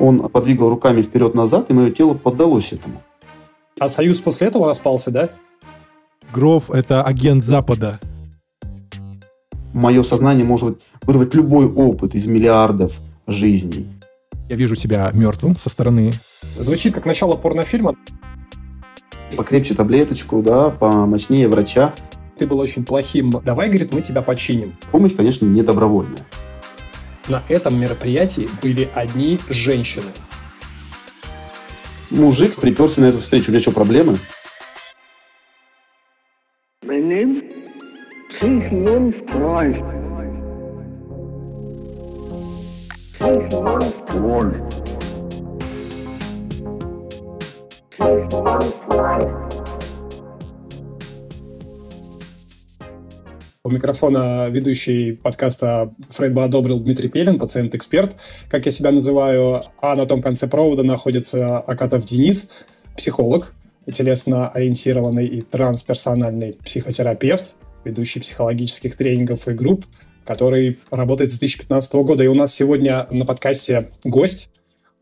Он подвигал руками вперед-назад, и мое тело поддалось этому. А союз после этого распался, да? Гров — это агент Запада. Мое сознание может вырвать любой опыт из миллиардов жизней. Я вижу себя мертвым со стороны. Звучит как начало порнофильма. Покрепче таблеточку, да, помощнее врача. Ты был очень плохим. Давай, говорит, мы тебя починим. Помощь, конечно, не добровольная. На этом мероприятии были одни женщины. Мужик приперся на эту встречу. У тебя что, проблемы? Sigmund Микрофона ведущий подкаста «Фрейд бы одобрил» Дмитрий Пелин, пациент-эксперт, как я себя называю. А на том конце провода находится Акатов Денис, психолог, телесно-ориентированный и трансперсональный психотерапевт, ведущий психологических тренингов и групп, который работает с 2015 года. И у нас сегодня на подкасте гость.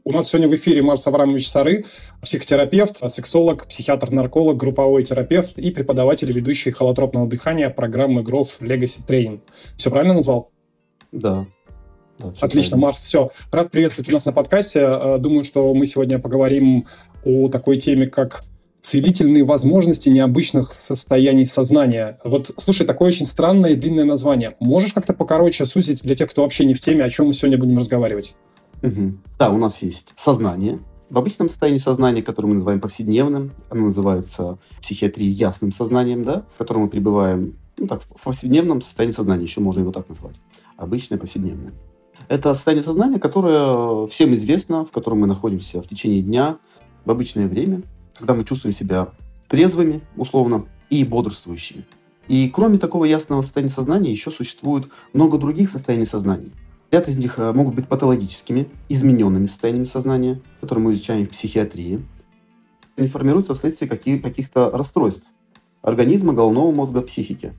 У нас сегодня в эфире Марс Аврамович Сары, психотерапевт, сексолог, психиатр-нарколог, групповой терапевт и преподаватель, ведущий холотропного дыхания программы ГРОВ Legacy Training. Все правильно назвал? Да. да Отлично, правильно. Марс, все. Рад приветствовать у нас на подкасте. Э, Думаю, что мы сегодня поговорим о такой теме, как целительные возможности необычных состояний сознания. Вот, слушай, такое очень странное и длинное название. Можешь как-то покороче сузить для тех, кто вообще не в теме, о чем мы сегодня будем разговаривать? Мгм. Да, у нас есть сознание. В обычном состоянии сознания, которое мы называем повседневным, оно называется в психиатрии ясным сознанием, да, в котором мы пребываем, ну так, в повседневном состоянии сознания, еще можно его так назвать. Обычное повседневное. Это состояние сознания, которое всем известно, в котором мы находимся в течение дня, в обычное время, когда мы чувствуем себя трезвыми, условно, и бодрствующими. И кроме такого ясного состояния сознания, еще существует много других состояний сознания. Ряд из них э, могут быть патологическими, измененными состояниями сознания, которые мы изучаем в психиатрии. Они формируются вследствие каких- каких-то расстройств организма, головного мозга, психики.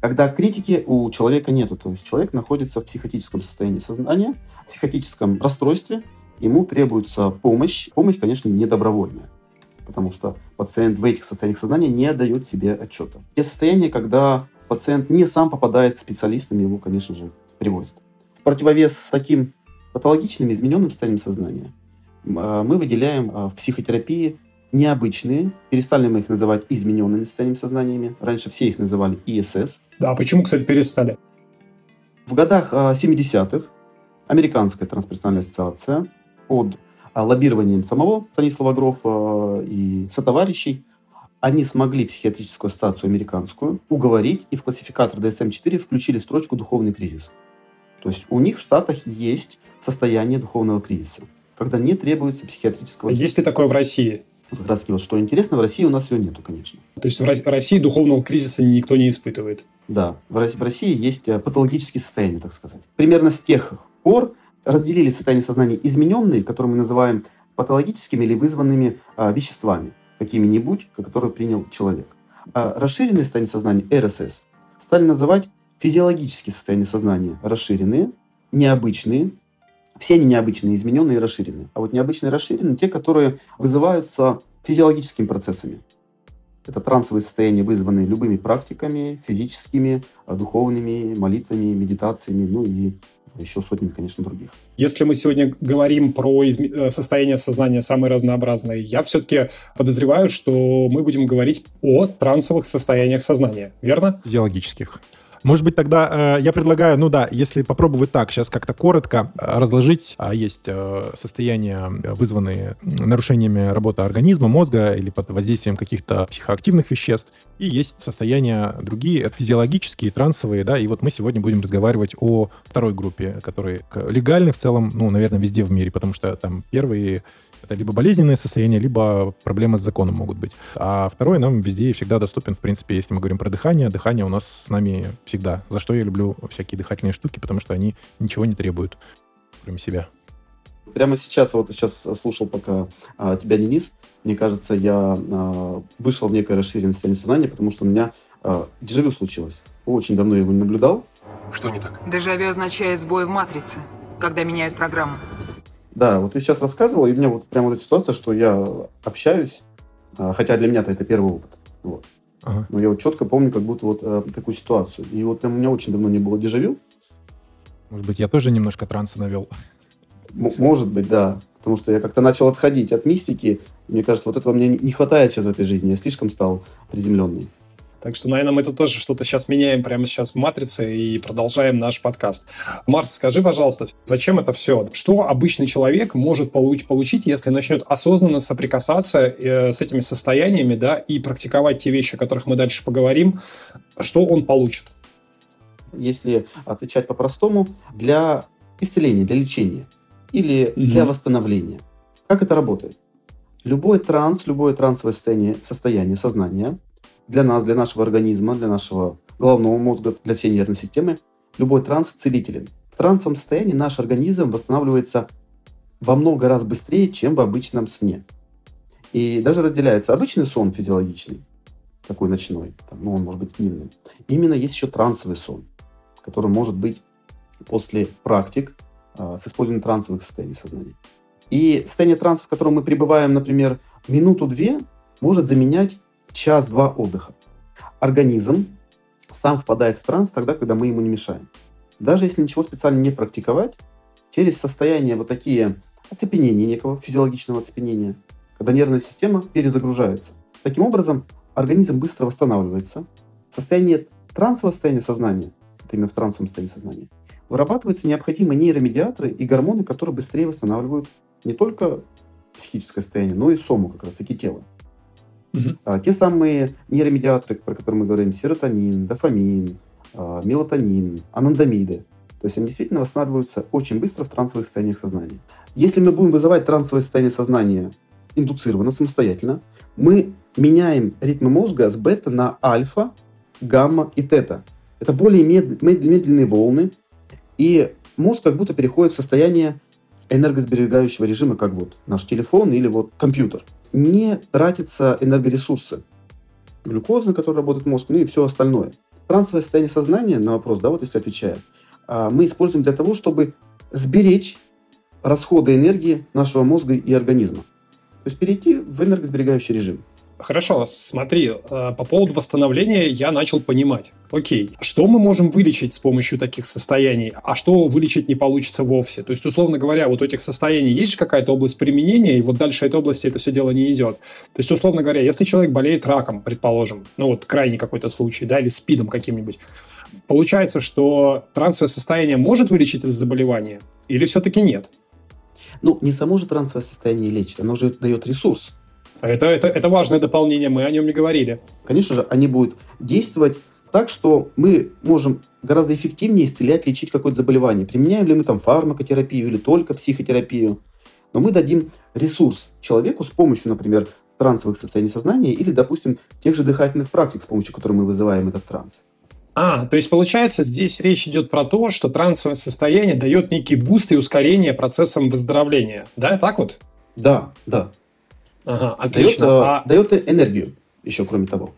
Когда критики у человека нету, то есть человек находится в психотическом состоянии сознания, в психотическом расстройстве, ему требуется помощь. Помощь, конечно, не добровольная, потому что пациент в этих состояниях сознания не дает себе отчета. Есть состояние, когда пациент не сам попадает к специалистам, его, конечно же, привозят. Противовес таким патологичным, измененным состояниям сознания а, мы выделяем а, в психотерапии необычные, перестали мы их называть измененными состояниями сознаниями. Раньше все их называли ИСС. Да, а почему, кстати, перестали? В годах а, 70-х Американская трансперсональная ассоциация под а, лоббированием самого Станислава Грофа и сотоварищей они смогли психиатрическую ассоциацию американскую уговорить и в классификатор DSM-4 включили строчку «духовный кризис». То есть у них в Штатах есть состояние духовного кризиса, когда не требуется психиатрического... Есть ли такое в России? Вот Как раз таки вот что интересно, в России у нас его нету, конечно. То есть в Рос- России духовного кризиса никто не испытывает. Да, в Рос- в России есть э, патологические состояния, так сказать. Примерно с тех пор разделили состояние сознания измененные, которые мы называем патологическими или вызванными а, веществами, какими-нибудь, которые принял человек. А расширенные состояния сознания, РСС, стали называть физиологические состояния сознания, расширенные, необычные, все они необычные, измененные и расширенные. А вот необычные и расширенные – те, которые вызываются физиологическими процессами. Это трансовые состояния, вызванные любыми практиками, физическими, а, духовными, молитвами, медитациями, ну и еще сотнями, конечно, других. Если мы сегодня говорим про изме- э, состояние сознания самые разнообразные, я все-таки подозреваю, что мы будем говорить о трансовых состояниях сознания, верно? физиологических. Может быть, тогда э, я предлагаю, ну да, если попробовать так, сейчас как-то коротко э, разложить, а есть э, состояния, э, вызванные нарушениями работы организма, мозга или под воздействием каких-то психоактивных веществ, и есть состояния другие, это физиологические, трансовые, да, и вот мы сегодня будем разговаривать о второй группе, которые легальны в целом, ну, наверное, везде в мире, потому что там первые это либо болезненные состояния, либо проблемы с законом могут быть. А второй нам везде и всегда доступен, в принципе, если мы говорим про дыхание. Дыхание у нас с нами всегда. За что я люблю всякие дыхательные штуки, потому что они ничего не требуют, кроме себя. Прямо сейчас, вот сейчас слушал пока а, тебя, Денис, мне кажется, я а, вышел в некое расширенное состояние сознания, потому что у меня а, дежавю случилось. Очень давно я его не наблюдал. Что не так? Дежавю означает сбой в матрице, когда меняют программу. Да, вот ты сейчас рассказывал, и у меня вот прямо вот эта ситуация, что я общаюсь, а, хотя для меня-то это первый опыт. Вот. Ага. Но я вот четко помню как будто вот э, такую ситуацию. И вот прям у меня очень давно не было дежавю. Может быть, я тоже немножко транса навел. М- может быть, да. Потому что я как-то начал отходить от мистики. Мне кажется, вот этого мне не хватает сейчас в этой жизни. Я слишком стал приземленный. Так что, наверное, мы тут тоже что-то сейчас меняем прямо сейчас в «Матрице» и продолжаем наш подкаст. Марс, скажи, пожалуйста, зачем это все? Что обычный человек может получ- получить, если начнет осознанно соприкасаться э, с этими состояниями, да, и практиковать те вещи, о которых мы дальше поговорим? Что он получит? Если отвечать по-простому, для исцеления, для лечения или Мгм. для восстановления. Как это работает? Любой транс, любое трансовое состояние, состояние сознания для нас, для нашего организма, для нашего головного мозга, для всей нервной системы, любой транс целителен. В трансовом состоянии наш организм восстанавливается во много раз быстрее, чем в обычном сне. И даже разделяется обычный сон физиологичный, такой ночной, там, ну, он может быть дневным. Именно есть еще трансовый сон, который может быть после практик а, с использованием трансовых состояний сознания. И состояние транса, в котором мы пребываем, например, минуту-две, может заменять час-два отдыха. Организм сам впадает в транс тогда, когда мы ему не мешаем. Даже если ничего специально не практиковать, через состояние вот такие оцепенения некого, физиологичного оцепенения, когда нервная система перезагружается. Таким образом, организм быстро восстанавливается. Состояние трансового состояния сознания, это именно в трансовом состоянии сознания, вырабатываются необходимые нейромедиаторы и гормоны, которые быстрее восстанавливают не только психическое состояние, но и сому, как раз таки тело. Мгм. А, те самые нейромедиаторы, про которые мы говорим, серотонин, дофамин, а, мелатонин, анандамиды, то есть они действительно восстанавливаются очень быстро в трансовых состояниях сознания. Если мы будем вызывать трансовое состояние сознания индуцированно, самостоятельно, мы меняем ритмы мозга с бета на альфа, гамма и тета. Это более мед- медленные волны, и мозг как будто переходит в состояние энергосберегающего режима, как вот наш телефон или вот компьютер. Не тратятся энергоресурсы. Глюкоза, на которой работает мозг, ну и все остальное. Трансовое состояние сознания, на вопрос, да, вот если отвечая, а, мы используем для того, чтобы сберечь расходы энергии нашего мозга и организма. То есть перейти в энергосберегающий режим. Хорошо, смотри, э, по поводу восстановления я начал понимать. Окей, что мы можем вылечить с помощью таких состояний, а что вылечить не получится вовсе? То есть, условно говоря, вот у этих состояний есть же какая-то область применения, и вот дальше этой области это все дело не идет. То есть, условно говоря, если человек болеет раком, предположим, ну вот крайний какой-то случай, да, или спидом каким-нибудь, получается, что трансовое состояние может вылечить это заболевание или все-таки нет? Ну, не само же трансовое состояние лечит, оно же дает ресурс. Это, это, это важное дополнение, мы о нем не говорили. Конечно же, они будут действовать так, что мы можем гораздо эффективнее исцелять, лечить какое-то заболевание. Применяем ли мы там фармакотерапию или только психотерапию. Но мы дадим ресурс человеку с помощью, например, трансовых состояний сознания или, допустим, тех же дыхательных практик, с помощью которых мы вызываем этот транс. А, то есть получается, здесь речь идет про то, что трансовое состояние дает некий boost и ускорение процессам выздоровления. Да, так вот? Да, да. Ага, Дает, отлично. э, А, дает энергию еще, кроме того.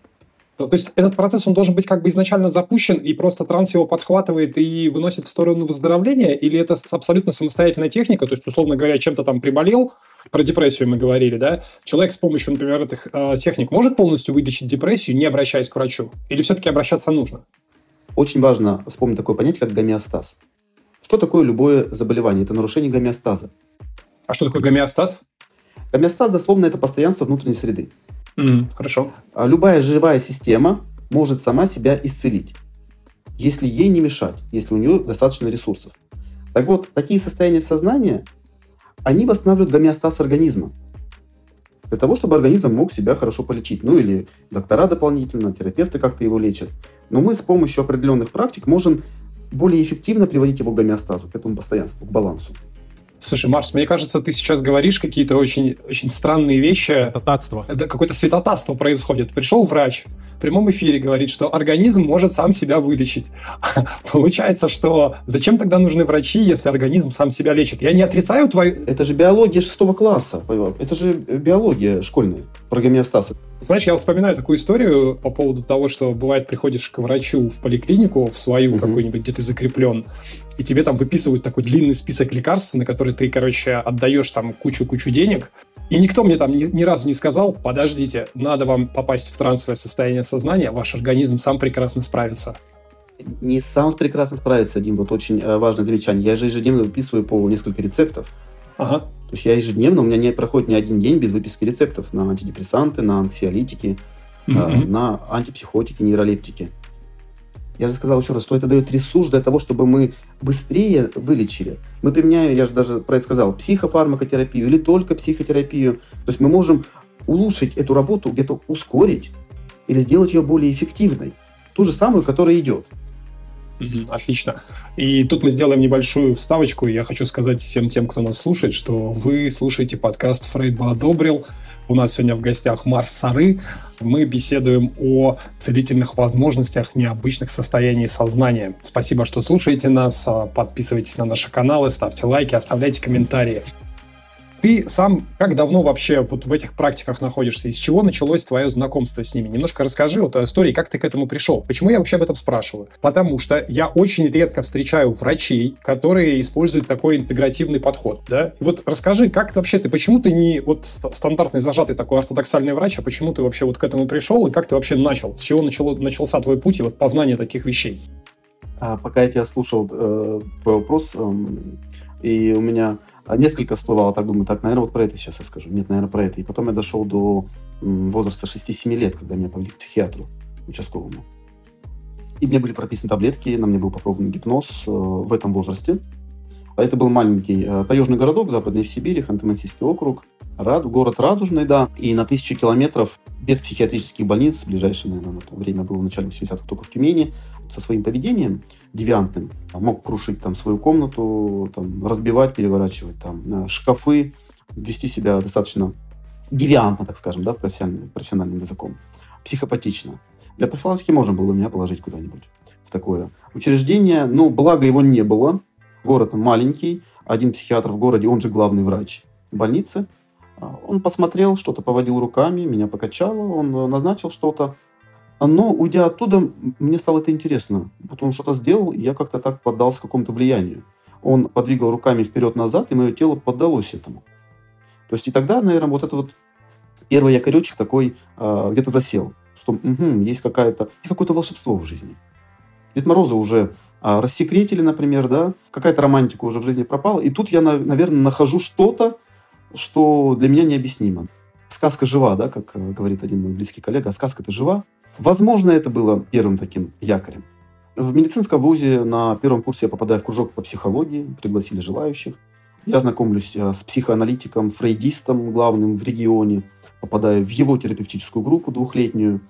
то есть этот процесс, он должен быть как бы изначально запущен, и просто транс его подхватывает и выносит в сторону выздоровления, или это абсолютно самостоятельная техника, то есть, условно говоря, чем-то там приболел, про депрессию мы говорили, да, человек с помощью, например, этих э, техник может полностью вылечить депрессию, не обращаясь к врачу? Или все-таки обращаться нужно? Очень важно вспомнить такое понятие, как гомеостаз. Что такое любое заболевание? Это нарушение гомеостаза. А что такое гомеостаз? Гомеостаз, дословно, это постоянство внутренней среды. М, хорошо. А любая живая система может сама себя исцелить, если ей не мешать, если у нее достаточно ресурсов. Так вот, такие состояния сознания, они восстанавливают гомеостаз организма. Для того, чтобы организм мог себя хорошо полечить. Ну или доктора дополнительно, терапевты как-то его лечат. Но мы с помощью определенных практик можем более эффективно приводить его к гомеостазу, к этому постоянству, к балансу. Слушай, Марс, мне кажется, ты сейчас говоришь какие-то очень, очень странные вещи. Это татство. Это какое-то святотатство происходит. Пришел врач, в прямом эфире говорит, что организм может сам себя вылечить. Получается, что зачем тогда нужны врачи, если организм сам себя лечит? Я не отрицаю твою... Это же биология шестого класса. Это же биология школьная про гомеостаз. Знаешь, я вспоминаю такую историю по поводу того, что бывает приходишь к врачу в поликлинику, в свою угу. какую-нибудь, где ты закреплен, и тебе там выписывают такой длинный список лекарств, на который ты, короче, отдаешь там кучу-кучу денег, и никто мне там ни, ни разу не сказал, подождите, надо вам попасть в трансовое состояние сознания, ваш организм сам прекрасно справится. Не сам прекрасно справится, Дим, вот очень э, важное замечание. Я же ежедневно выписываю по несколько рецептов. Ага. То есть я ежедневно, у меня не проходит ни один день без выписки рецептов на антидепрессанты, на анксиолитики, mm-hmm. на антипсихотики, нейролептики. Я же сказал еще раз, что это дает ресурс для того, чтобы мы быстрее вылечили. Мы применяем, я же даже про это сказал, психофармакотерапию или только психотерапию. То есть мы можем улучшить эту работу, где-то ускорить или сделать ее более эффективной. Ту же самую, которая идет. Отлично. И тут мы сделаем небольшую вставочку. Я хочу сказать всем тем, кто нас слушает, что вы слушаете подкаст «Фрейд бы одобрил». У нас сегодня в гостях Марс Сары. Мы беседуем о целительных возможностях необычных состояний сознания. Спасибо, что слушаете нас. Подписывайтесь на наши каналы, ставьте лайки, оставляйте комментарии. Ты сам как давно вообще вот в этих практиках находишься? Из чего началось твое знакомство с ними? Немножко расскажи вот о истории, как ты к этому пришел. Почему я вообще об этом спрашиваю? Потому что я очень редко встречаю врачей, которые используют такой интегративный подход, да? Вот расскажи, как вообще ты, почему ты не вот стандартный зажатый такой ортодоксальный врач, а почему ты вообще вот к этому пришел и как ты вообще начал? С чего начало, начался твой путь и вот познание таких вещей? А, пока я тебя слушал э, твой вопрос, э, и у меня а несколько всплывало, так думаю, так, наверное, вот про это сейчас я скажу. Нет, наверное, про это. И потом я дошел до возраста 6-7 лет, когда меня повели к психиатру участковому. И мне были прописаны таблетки, на мне был попробован гипноз э, в этом возрасте. А это был маленький э, таежный городок в Западной Сибири, Ханты-Мансийский округ. Рад, город Радужный, да. И на тысячу километров без психиатрических больниц, ближайший, наверное, на то время было в начале 80-х только в Тюмени, со своим поведением девиантным. Мог крушить там свою комнату, там, разбивать, переворачивать там э, шкафы, вести себя достаточно девиантно, так скажем, да, профессиональным, профессиональным языком. Психопатично. Для профилактики можно было меня положить куда-нибудь в такое учреждение. Но благо его не было. Город маленький, один психиатр в городе, он же главный врач больницы. А, он посмотрел, что-то поводил руками, меня покачало, он э, назначил что-то. Но, уйдя оттуда, мне стало это интересно. Вот он что-то сделал, и я как-то так поддался какому-то влиянию. Он подвигал руками вперед-назад, и мое тело поддалось этому. То есть и тогда, наверное, вот это вот первый якоречек такой э, где-то засел, что угу, есть, какая-то, есть какое-то волшебство в жизни. Дед Мороза уже а, рассекретили, например, да, какая-то романтика уже в жизни пропала, и тут я, наверное, нахожу что-то, что для меня необъяснимо. Сказка жива, да, как э, говорит один мой близкий коллега, а сказка-то жива. Возможно, это было первым таким якорем. В медицинском вузе на первом курсе я попадаю в кружок по психологии, пригласили желающих. Я знакомлюсь э, с психоаналитиком, фрейдистом главным в регионе, попадаю в его терапевтическую группу двухлетнюю.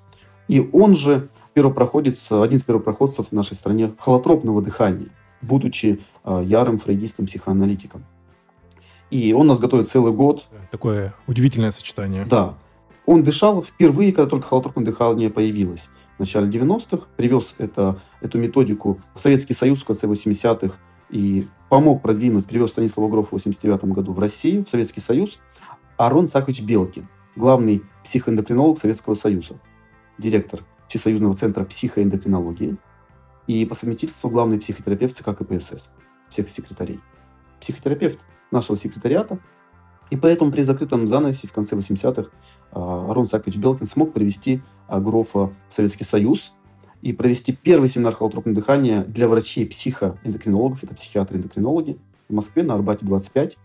И он же первопроходец, один из первопроходцев в нашей стране холотропного дыхания, будучи э, ярым фрейдистом-психоаналитиком. И он нас готовит целый год. Такое удивительное сочетание. Да. Он дышал впервые, когда только холотропное дыхание появилось. В начале 90-х привез это, эту методику в Советский Союз в конце 80-х и помог продвинуть, привез Станислава Грофа в 89 году в Россию, в Советский Союз, Арон Цакович Белкин, главный психоэндокринолог Советского Союза, директор Всесоюзного центра психоэндокринологии и по совместительству главный психотерапевт ЦК КПСС, всех секретарей. Психотерапевт нашего секретариата. И поэтому при закрытом занавесе в конце 80-х а, Арон Сакович Белкин смог привести а, Грофа в Советский Союз и провести первый семинар холотропного дыхания для врачей-психоэндокринологов, это психиатры-эндокринологи, в Москве на Арбате 25,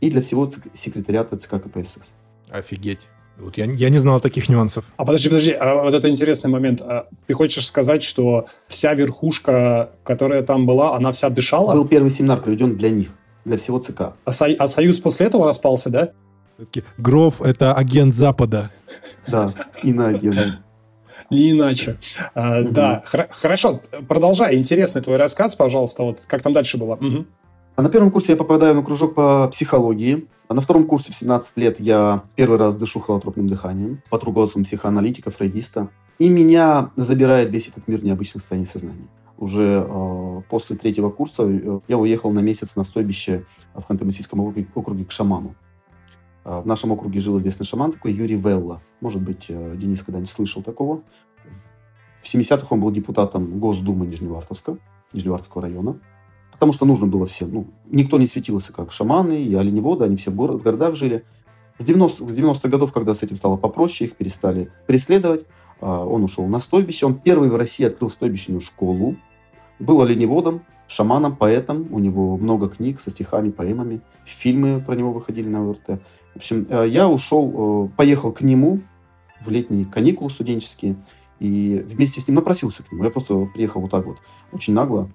и для всего секретариата ЦК КПСС. Офигеть. Вот я, я не знал таких нюансов. А подожди, подожди, а вот это интересный момент. А ты хочешь сказать, что вся верхушка, которая там была, она вся дышала? Был первый семинар проведен для них, для всего ЦК. А, со, а Союз после этого распался, да? Гроф — это агент Запада. Да, иноагент. Не иначе. А, Да, хорошо. Продолжай. Интересный твой рассказ, пожалуйста. Вот как там дальше было? А на первом курсе я попадаю на кружок по психологии. А на втором курсе в 17 лет я первый раз дышу холотропным дыханием под руководством психоаналитика, фрейдиста. И меня забирает весь этот мир необычных состояний сознания. Уже э, после третьего курса э, я уехал на месяц на стойбище в Ханты-Мансийском округе, округе к шаману. Э, в нашем округе жил известный шаман такой Юрий Велла. Может быть, э, Денис когда-нибудь слышал такого. В 70-х он был депутатом Госдумы Нижневартовска, Нижневартовского района. Потому что нужно было всем. Ну, никто не светился как шаманы и оленеводы, они все в, город, в городах жили. С 90-х 90 годов, когда с этим стало попроще, их перестали преследовать, а, он ушел на стойбище. Он первый в России открыл стойбищную школу. Был оленеводом, шаманом, поэтом. У него много книг со стихами, поэмами. Фильмы про него выходили на ВРТ. В общем, э, я ушел, э, поехал к нему в летние каникулы студенческие. И вместе с ним напросился к нему. Я просто приехал вот так вот, очень нагло,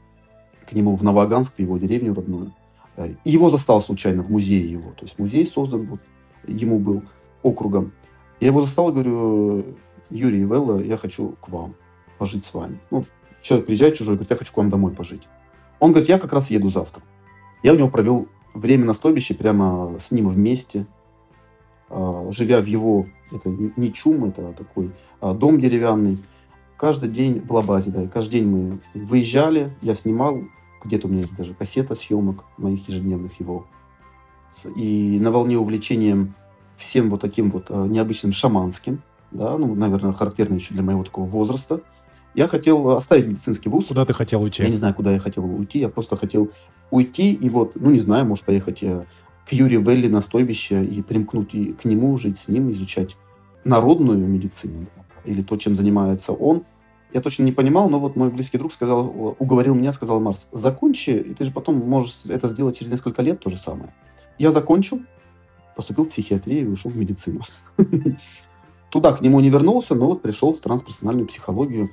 к нему в Новоганск, в его деревню родную. Э, его застал случайно в музее его. То есть музей создан вот, ему был округом. Я его застал, говорю, Юрий Велла, я хочу к вам пожить с вами. Ну, человек приезжает чужой, говорит, я хочу к вам домой пожить. Он говорит, я как раз еду завтра. Я у него провел время на стойбище прямо с ним вместе, а, живя в его, это не чум, это такой дом деревянный. Каждый день в Лабазе, да, каждый день мы выезжали, я снимал, где-то у меня есть даже кассета съемок моих ежедневных его. И на волне увлечения всем вот таким вот а, необычным шаманским, да, ну, наверное, характерно еще для моего такого возраста. Я хотел оставить медицинский вуз. Куда ты хотел уйти? Я не знаю, куда я хотел уйти. Я просто хотел уйти и вот, ну, не знаю, может, поехать э, к Юрию Велли на стойбище и примкнуть и к нему, жить с ним, изучать народную медицину или то, чем занимается он. Я точно не понимал, но вот мой близкий друг сказал, уговорил меня, сказал, Марс, закончи, и ты же потом можешь это сделать через несколько лет то же самое. Я закончил, поступил в психиатрию и ушел в медицину. Туда к нему не вернулся, но вот пришел в трансперсональную психологию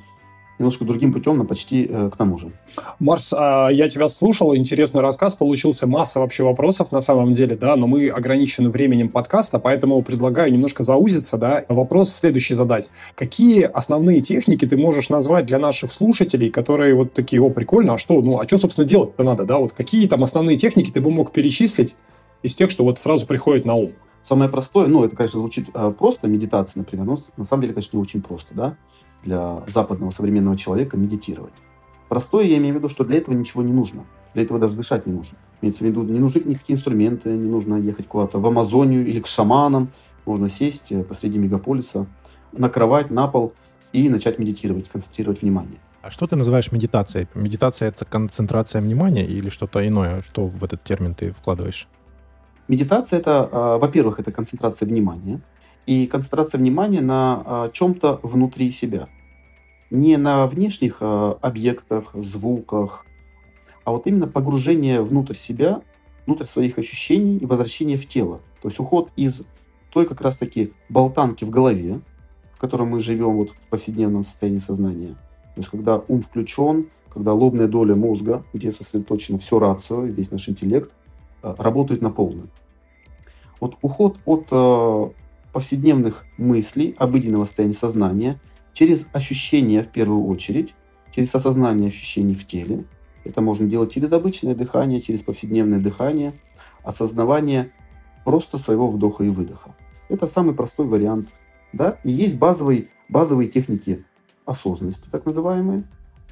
немножко другим путем, но почти э, к тому же. Марс, а, я тебя слушал, интересный рассказ, получился масса вообще вопросов на самом деле, да, но мы ограничены временем подкаста, поэтому предлагаю немножко заузиться, да, вопрос следующий задать. Какие основные техники ты можешь назвать для наших слушателей, которые вот такие, о, прикольно, а что, ну, а что, собственно, делать-то надо, да, вот какие там основные техники ты бы мог перечислить из тех, что вот сразу приходит на ум? Самое простое, ну, это, конечно, звучит э, просто, медитация, например, но на самом деле, конечно, не очень просто, да, для западного современного человека медитировать. Простое я имею в виду, что для этого ничего не нужно. Для этого даже дышать не нужно. Имеется в виду, не нужны никакие инструменты, не нужно ехать куда-то в Амазонию или к шаманам. Можно сесть э, посреди мегаполиса, на кровать, на пол и начать медитировать, концентрировать внимание. А что ты называешь медитацией? Медитация — это концентрация внимания или что-то иное? Что в этот термин ты вкладываешь? Медитация это, а, во-первых, это концентрация внимания. И концентрация внимания на а, чем-то внутри себя. Не на внешних а, объектах, звуках, а вот именно погружение внутрь себя, внутрь своих ощущений и возвращение в тело. То есть уход из той как раз-таки болтанки в голове, в которой мы живем вот в повседневном состоянии сознания. То есть когда ум включен, когда лобная доля мозга, где сосредоточено все рацио, весь наш интеллект – Э, работают на полную. Вот уход от э, повседневных мыслей, обыденного состояния сознания, через ощущения в первую очередь, через осознание ощущений в теле. Это можно делать через обычное дыхание, через повседневное дыхание, осознавание просто своего вдоха и выдоха. Это самый простой вариант. Да? И есть базовые, базовые техники осознанности, так называемые,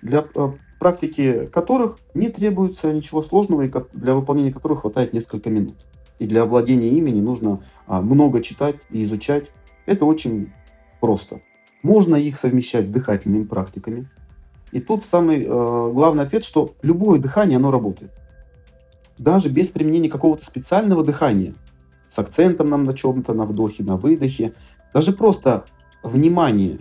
для э, практики которых не требуется ничего сложного и для выполнения которых хватает несколько минут. И для владения ими не нужно а, много читать и изучать. Это очень просто. Можно их совмещать с дыхательными практиками. И тут самый э, главный ответ, что любое дыхание, оно работает. Даже без применения какого-то специального дыхания, с акцентом нам на чем-то, на вдохе, на выдохе, даже просто внимание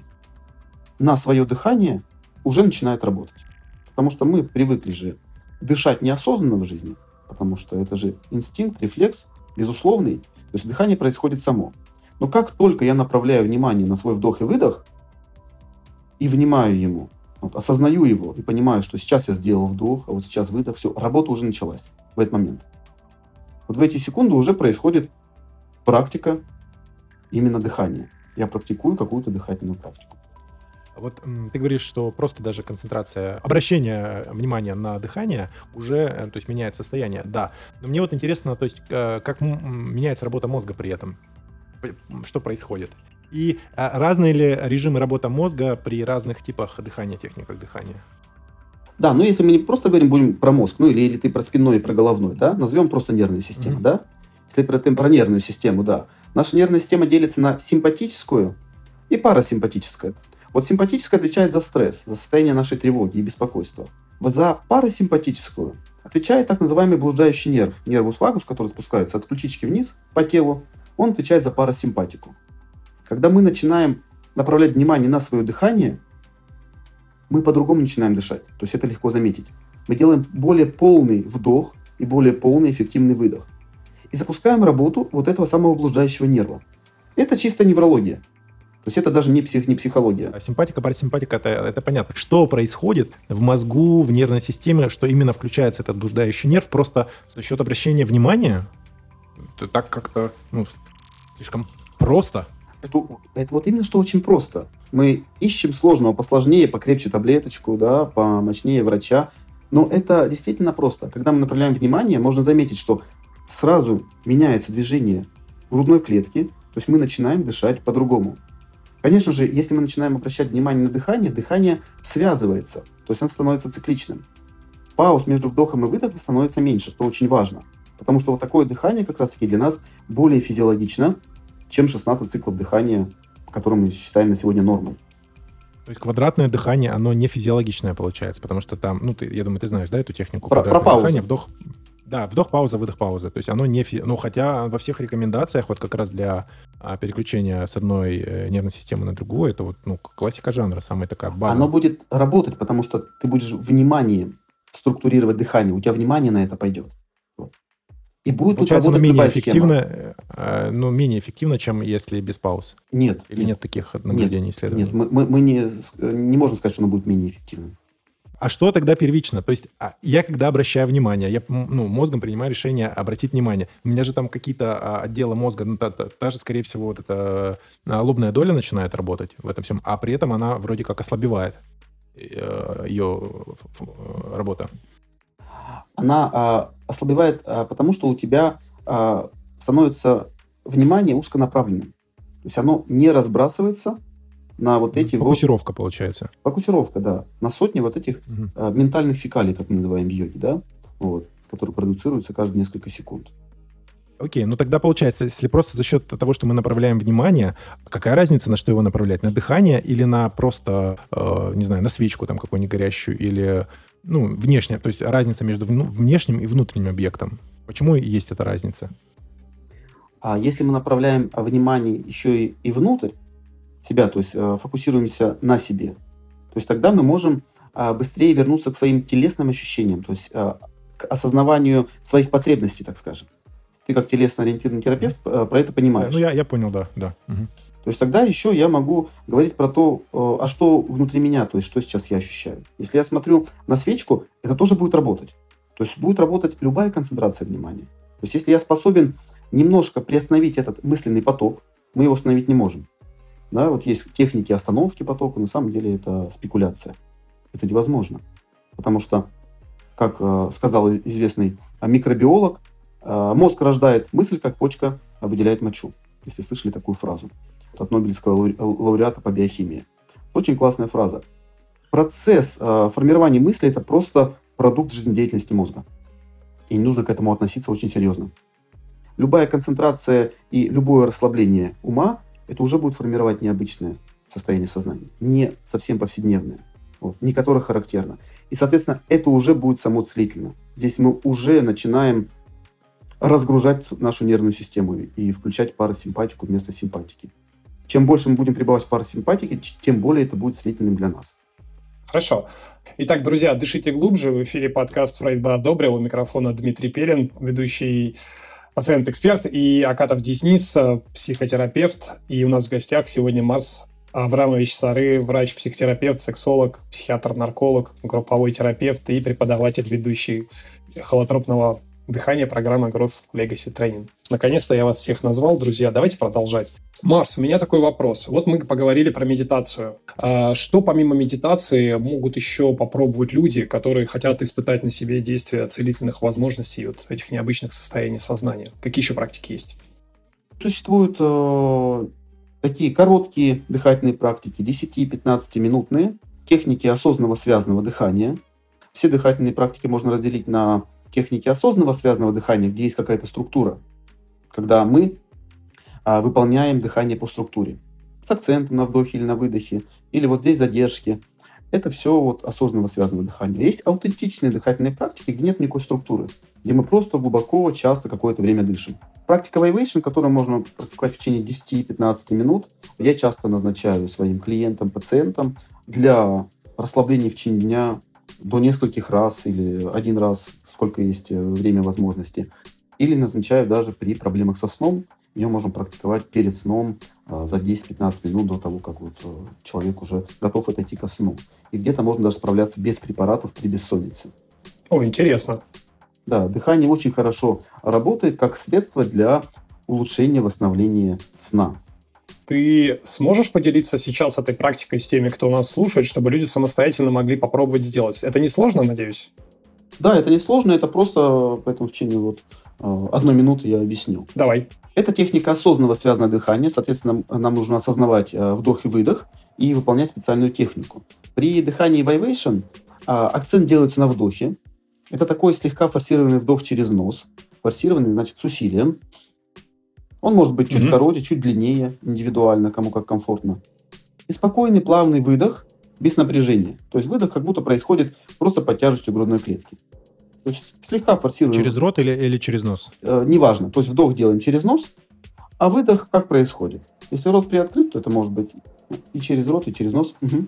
на свое дыхание уже начинает работать. Потому что мы привыкли же дышать неосознанно в жизни, потому что это же инстинкт, рефлекс, безусловный. То есть дыхание происходит само. Но как только я направляю внимание на свой вдох и выдох, и внимаю ему, вот, осознаю его и понимаю, что сейчас я сделал вдох, а вот сейчас выдох, все, работа уже началась в этот момент. Вот в эти секунды уже происходит практика именно дыхания. Я практикую какую-то дыхательную практику. Вот ты говоришь, что просто даже концентрация, обращение внимания на дыхание уже, э, то есть меняет состояние, да. Но мне вот интересно, то есть э, как меняется работа мозга при этом, что происходит? И а, разные ли режимы работы мозга при разных типах дыхания, техниках дыхания? Да, но если мы не просто говорим будем про мозг, ну или, или ты про спинной и про головной, да, назовем просто нервная система, mm-hmm. да? Если про, про нервную систему, да. Наша нервная система делится на симпатическую и парасимпатическую. Вот симпатическая отвечает за стресс, за состояние нашей тревоги и беспокойства. За парасимпатическую отвечает так называемый блуждающий нерв, нервус вагус, который спускается от ключички вниз по телу. Он отвечает за парасимпатику. Когда мы начинаем направлять внимание на свое дыхание, мы по-другому начинаем дышать. То есть это легко заметить. Мы делаем более полный вдох и более полный эффективный выдох. И запускаем работу вот этого самого блуждающего нерва. Это чисто неврология. То есть это даже не, псих, не психология. А симпатика, парасимпатика, это, это понятно. Что происходит в мозгу, в нервной системе, что именно включается этот блуждающий нерв, просто за счет обращения внимания? Это так как-то ну, слишком просто. Это, это вот именно что очень просто. Мы ищем сложного, посложнее, покрепче таблеточку, да, помощнее врача. Но это действительно просто. Когда мы направляем внимание, можно заметить, что сразу меняется движение грудной клетки, то есть мы начинаем дышать по-другому. Конечно же, если мы начинаем обращать внимание на дыхание, дыхание связывается, то есть оно становится цикличным. Пауз между вдохом и выдохом становится меньше, что очень важно. Потому что вот такое дыхание как раз-таки для нас более физиологично, чем 16 циклов дыхания, которые мы считаем на сегодня нормой. То есть квадратное дыхание, оно не физиологичное получается, потому что там, ну, ты, я думаю, ты знаешь, да, эту технику? Про, про паузу. Дыхание, вдох, да, вдох, пауза, выдох, пауза. То есть оно не... Фи... Ну, хотя во всех рекомендациях вот как раз для а, переключения с одной э, нервной системы на другую, это вот, ну, классика жанра, самая такая база. Оно будет работать, потому что ты будешь вниманием структурировать дыхание, у тебя внимание на это пойдет. И будет Получается, тут работать менее эффективно. Э, ну, менее эффективно, чем если без пауз. Нет. Или нет, нет таких наблюдений, нет, исследований? Нет, мы, мы, мы не, не можем сказать, что оно будет менее эффективным. А что тогда первично? То есть а, я когда обращаю внимание, я ну, мозгом принимаю решение обратить внимание. У меня же там какие-то а, отделы мозга, ну, та, та, та же, скорее всего, вот эта а, лобная доля начинает работать в этом всем, а при этом она вроде как ослабевает э, ее работа. Она а, ослабевает, а, потому что у тебя а, становится внимание узконаправленным. То есть оно не разбрасывается, на вот эти... Фокусировка, вот, получается. Фокусировка, да. На сотни вот этих угу. э, ментальных фекалий, как мы называем в йоге, да, вот, которые продуцируются каждые несколько секунд. Окей, ну тогда получается, если просто за счет того, что мы направляем внимание, какая разница, на что его направлять? На дыхание или на просто, э, не знаю, на свечку там какую-нибудь горящую или, ну, внешне, то есть разница между внешним и внутренним объектом. Почему есть эта разница? А если мы направляем внимание еще и, и внутрь, себя, то есть э, фокусируемся на себе, то есть тогда мы можем э, быстрее вернуться к своим телесным ощущениям, то есть э, к осознаванию своих потребностей, так скажем. Ты как телесно-ориентированный терапевт про это понимаешь. Ну, я, я понял, да, да. Угу. То есть тогда еще я могу говорить про то, а что внутри меня, то есть что сейчас я ощущаю. Если я смотрю на свечку, это тоже будет работать. То есть будет работать любая концентрация внимания. То есть если я способен немножко приостановить этот мысленный поток, мы его остановить не можем. Да, вот есть техники остановки потока, на самом деле это спекуляция. Это невозможно. Потому что, как э, сказал известный микробиолог, э, мозг рождает мысль, как почка выделяет мочу. Если слышали такую фразу от Нобелевского лауреата по биохимии. Очень классная фраза. Процесс э, формирования мысли – это просто продукт жизнедеятельности мозга. И не нужно к этому относиться очень серьезно. Любая концентрация и любое расслабление ума это уже будет формировать необычное состояние сознания, не совсем повседневное, вот, не которое характерно. И, соответственно, это уже будет самоцелительно. Здесь мы уже начинаем разгружать нашу нервную систему и включать парасимпатику вместо симпатики. Чем больше мы будем пребывать в парасимпатике, тем более это будет целительным для нас. Хорошо. Итак, друзья, дышите глубже. В эфире подкаст «Фрейд бы одобрил». У микрофона Дмитрий Пелин, ведущий пациент-эксперт, и Акатов Денис, э, психотерапевт. И у нас в гостях сегодня Марс Аврамович Сары, врач-психотерапевт, сексолог, психиатр-нарколог, групповой терапевт и преподаватель, ведущий холотропного дыхания программы Growth Legacy Training. Наконец-то я вас всех назвал, друзья. Давайте продолжать. Марс, у меня такой вопрос. Вот мы поговорили про медитацию. А что помимо медитации могут еще попробовать люди, которые хотят испытать на себе действие целительных возможностей вот этих необычных состояний сознания? Какие еще практики есть? Существует э, такие короткие дыхательные практики, 10-15 минутные, техники осознанного связанного дыхания. Все дыхательные практики можно разделить на техники осознанного связанного дыхания, где есть какая-то структура, когда мы а, выполняем дыхание по структуре с акцентом на вдохе или на выдохе, или вот здесь задержки. Это все вот осознанно связанное дыхание. Есть аутентичные дыхательные практики, где нет никакой структуры, где мы просто глубоко, часто какое-то время дышим. Практика Vivation, которую можно практиковать в течение 10-15 минут, я часто назначаю своим клиентам, пациентам для расслабления в течение дня до нескольких раз или один раз, сколько есть э, время возможности. Или назначаю даже при проблемах со сном, ее можно практиковать перед сном э, за 10-15 минут до того, как вот, э, человек уже готов отойти ко сну. И где-то можно даже справляться без препаратов при бессоннице. О, интересно. Да, дыхание очень хорошо работает как средство для улучшения восстановления сна. Ты сможешь поделиться сейчас этой практикой с теми, кто нас слушает, чтобы люди самостоятельно могли попробовать сделать? Это не сложно, надеюсь? Да, это не сложно, это просто поэтому в течение вот э, одной минуты я объясню. Давай. Это техника осознанного связанного дыхания. Соответственно, нам нужно осознавать э, вдох и выдох и выполнять специальную технику. При дыхании Vivation а, акцент делается на вдохе. Это такой слегка форсированный вдох через нос. Форсированный, значит, с усилием. Он может быть чуть mm-hmm. короче, чуть длиннее, индивидуально, кому как комфортно. И спокойный, плавный выдох без напряжения. То есть выдох как будто происходит просто под тяжестью грудной клетки. То есть слегка форсируем. Через рот или, или через нос? Э, неважно. То есть вдох делаем через нос, а выдох как происходит? Если рот приоткрыт, то это может быть и через рот, и через нос. Угу.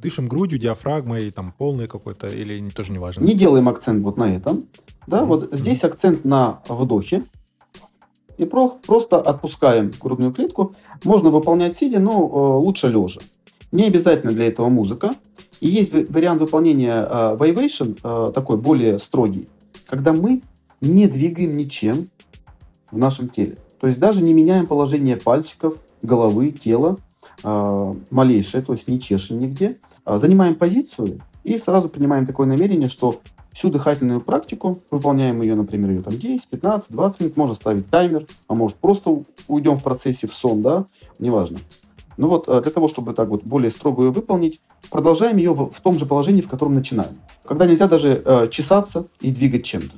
Дышим грудью, диафрагмой, там полный какой-то, или тоже не важно? Не делаем акцент вот на этом. Да, mm вот здесь акцент на вдохе. И про, просто отпускаем грудную клетку. Можно выполнять сидя, но э, лучше лежа. Не обязательно для этого музыка. И есть вариант выполнения э, Vivation, э, такой более строгий, когда мы не двигаем ничем в нашем теле. То есть даже не меняем положение пальчиков, головы, тела, э, малейшее, то есть не чешем нигде. Э, занимаем позицию и сразу принимаем такое намерение, что всю дыхательную практику, выполняем ее, например, ее там 10, 15, 20 минут, можно ставить таймер, а может просто уйдем в процессе в сон, да, неважно. Ну вот, э, для того, чтобы так вот более строго ее выполнить, продолжаем ее в, в том же положении, в котором начинаем. Когда нельзя даже э, чесаться и двигать чем-то.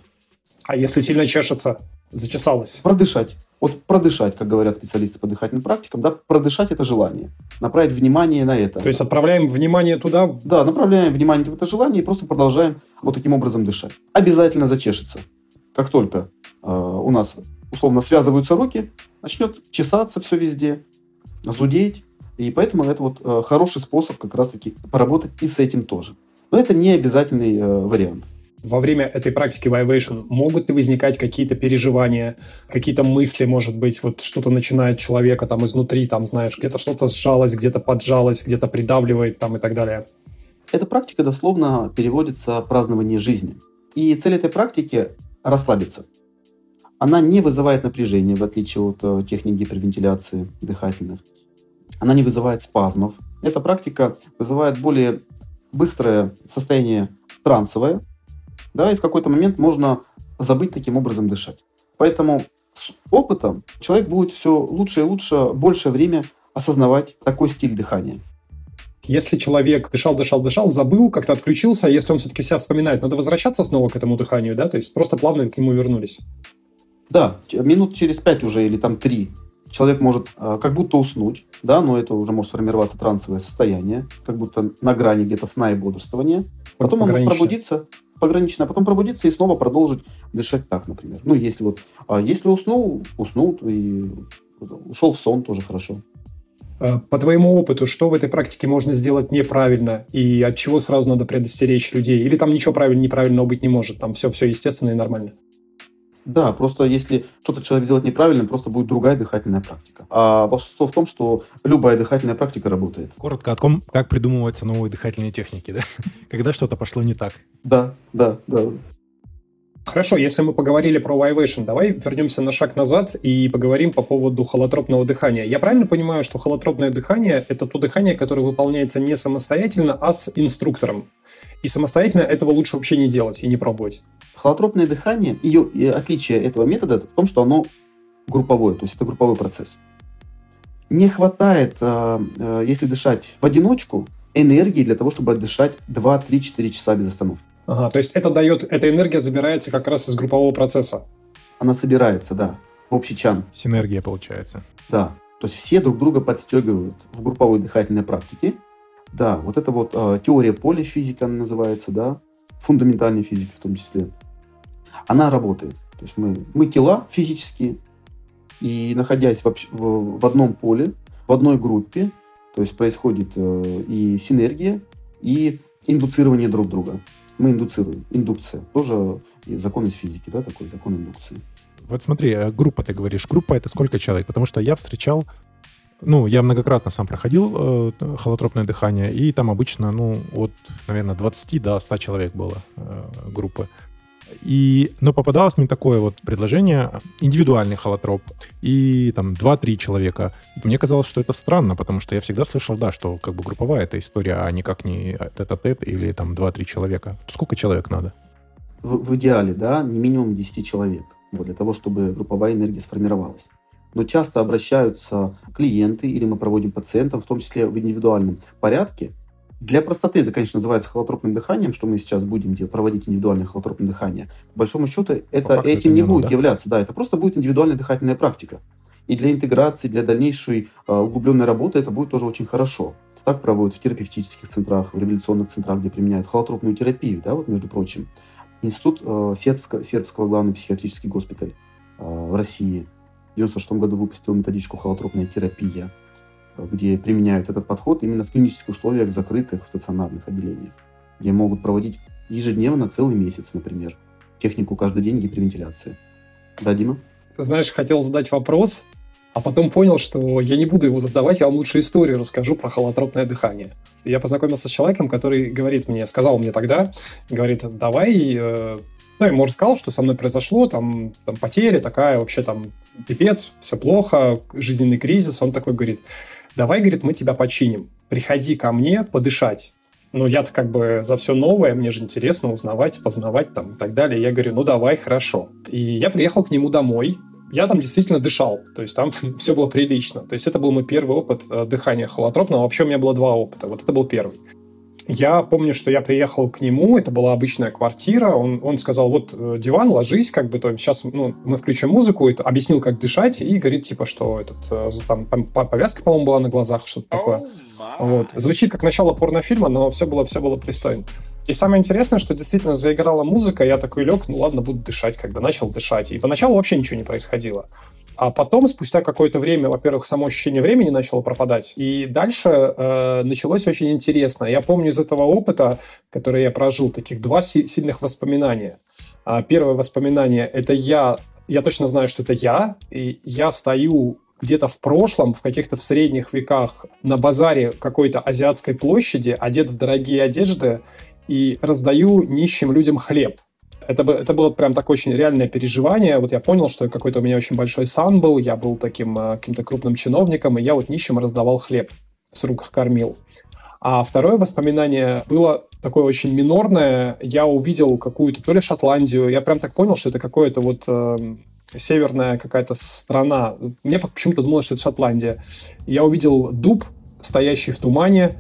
А если сильно чешется, зачесалось? Продышать. Вот продышать, как говорят специалисты по дыхательным практикам, да, продышать это желание. Направить внимание на это. То есть отправляем внимание туда? Да, направляем внимание в это желание и просто продолжаем вот таким образом дышать. Обязательно зачешется. Как только э, у нас условно связываются руки, начнет чесаться все везде, зудеть, и поэтому это вот э, хороший способ как раз-таки поработать и с этим тоже. Но это не обязательный э, вариант. Во время этой практики Vivation могут ли возникать какие-то переживания, какие-то мысли, может быть, вот что-то начинает человека там изнутри, там, знаешь, где-то что-то сжалось, где-то поджалось, где-то придавливает там и так далее? Эта практика дословно переводится «празднование жизни». И цель этой практики – расслабиться. Она не вызывает напряжения, в отличие от э, техник гипервентиляции дыхательных. Она не вызывает спазмов. Эта практика вызывает более быстрое состояние трансовое, да, и в какой-то момент можно забыть таким образом дышать. Поэтому с опытом человек будет все лучше и лучше, большее время осознавать такой стиль дыхания. Если человек дышал, дышал, дышал, забыл, как-то отключился, если он все-таки себя вспоминает, надо возвращаться снова к этому дыханию, да? То есть просто плавно к нему вернулись. Да, минут через пять уже или там три человек может э, как будто уснуть, да, но это уже может сформироваться трансовое состояние, как будто на грани где-то сна и бодрствования. Потом он может пробудиться, погранично, а потом пробудиться и снова продолжить дышать так, например. Ну, если вот, а если уснул, уснул и ушел в сон, тоже хорошо. А, по твоему опыту, что в этой практике можно сделать неправильно и от чего сразу надо предостеречь людей? Или там ничего правильно, неправильного быть не может? Там все, все естественно и нормально? Да, просто если что-то человек сделает неправильно, просто будет другая дыхательная практика. А волшебство в том, что любая дыхательная практика работает. Коротко о том, как придумываются новые дыхательные техники, да? Когда что-то пошло не так. Да, да, да. Хорошо, если мы поговорили про Vivation, давай вернемся на шаг назад и поговорим по поводу холотропного дыхания. Я правильно понимаю, что холотропное дыхание – это то дыхание, которое выполняется не самостоятельно, а с инструктором? И самостоятельно этого лучше вообще не делать и не пробовать. Холотропное дыхание, ее отличие этого метода в том, что оно групповое, то есть это групповой процесс. не хватает, э, э, если дышать в одиночку, энергии для того, чтобы дышать 2, 3, 4 часа без остановки. Ага, то есть это дает, эта энергия забирается как раз из группового процесса. Она собирается, да, в общий чан. Синергия получается. Да. То есть все друг друга подстегивают в групповой дыхательной практике. Да, вот это вот э, теория поля физика она называется, да, фундаментальной физики в том числе. Она работает. То есть мы, мы тела физические, и находясь в, в, в одном поле, в одной группе, то есть происходит э, и синергия, и индуцирование друг друга. Мы индуцируем. Индукция. Тоже закон из физики, да, такой закон индукции. Вот смотри, э, группа, ты говоришь, группа это сколько человек? Потому что я встречал, ну, я многократно сам проходил э, холотропное дыхание, и там обычно, ну, от, наверное, 20 до 100 человек было э, группы. И, но попадалось мне такое вот предложение, индивидуальный холотроп, и там 2-3 человека. Мне казалось, что это странно, потому что я всегда слышал, да, что как бы групповая эта история, а никак не тет-а-тет или там 2-3 человека. Сколько человек надо? В, в идеале, да, не минимум 10 человек, вот, для того, чтобы групповая энергия сформировалась. Но часто обращаются клиенты или мы проводим пациентов, в том числе в индивидуальном порядке, для простоты это, конечно, называется холотропным дыханием, что мы сейчас будем делать, проводить индивидуальное холотропное дыхание. По большому счету, это факту этим это не, будет да? являться. Да, это просто будет индивидуальная дыхательная практика. И для интеграции, для дальнейшей э, углубленной работы это будет тоже очень хорошо. Так проводят в терапевтических центрах, в реабилитационных центрах, где применяют холотропную терапию, да, вот между прочим. Институт э, сербского, сербского главный психиатрический госпиталь э, в России в 1996 году выпустил методичку холотропная терапия где применяют этот подход именно в клинических условиях закрытых стационарных отделениях, где могут проводить ежедневно целый месяц, например, технику каждый день гипервентиляции. Да, Дима? Знаешь, хотел задать вопрос, а потом понял, что я не буду его задавать, я вам лучше историю расскажу про холотропное дыхание. Я познакомился с человеком, который говорит мне, сказал мне тогда, говорит, давай, э, ну, ему рассказал, что со мной произошло, там, там потеря такая, вообще там пипец, все плохо, жизненный кризис. Он такой говорит, давай, говорит, мы тебя починим, приходи ко мне подышать. Ну, я-то как бы за все новое, мне же интересно узнавать, познавать там и так далее. Я говорю, ну, давай, хорошо. И я приехал к нему домой, я там действительно дышал, то есть там все было прилично. То есть это был мой первый опыт э, дыхания холотропного. Вообще у меня было два опыта, вот это был первый. Я помню, что я приехал к нему, это была обычная квартира, он, он сказал, вот э, диван, ложись, как бы, то сейчас ну, мы включим музыку, это, объяснил, как дышать, и говорит, типа, что этот, э, там, повязка, по-моему, была на глазах, что-то такое. Oh вот. Звучит как начало порнофильма, но все было, все было пристойно. И самое интересное, что действительно заиграла музыка, я такой лег, ну ладно, буду дышать, когда начал дышать. И поначалу вообще ничего не происходило. А потом, спустя какое-то время, во-первых, само ощущение времени начало пропадать, и дальше э, началось очень интересно. Я помню из этого опыта, который я прожил, таких два си- сильных воспоминания. А, первое воспоминание – это я, я точно знаю, что это я, и я стою где-то в прошлом, в каких-то в средних веках, на базаре какой-то азиатской площади, одет в дорогие одежды, и раздаю нищим людям хлеб это, это было прям такое очень реальное переживание. Вот я понял, что какой-то у меня очень большой сан был, я был таким э, каким-то крупным чиновником, и я вот нищим раздавал хлеб, с рук кормил. А второе воспоминание было такое очень минорное. Я увидел какую-то то ли Шотландию, я прям так понял, что это какое-то вот э, северная какая-то страна. Мне почему-то думалось, что это Шотландия. Я увидел дуб, стоящий в тумане.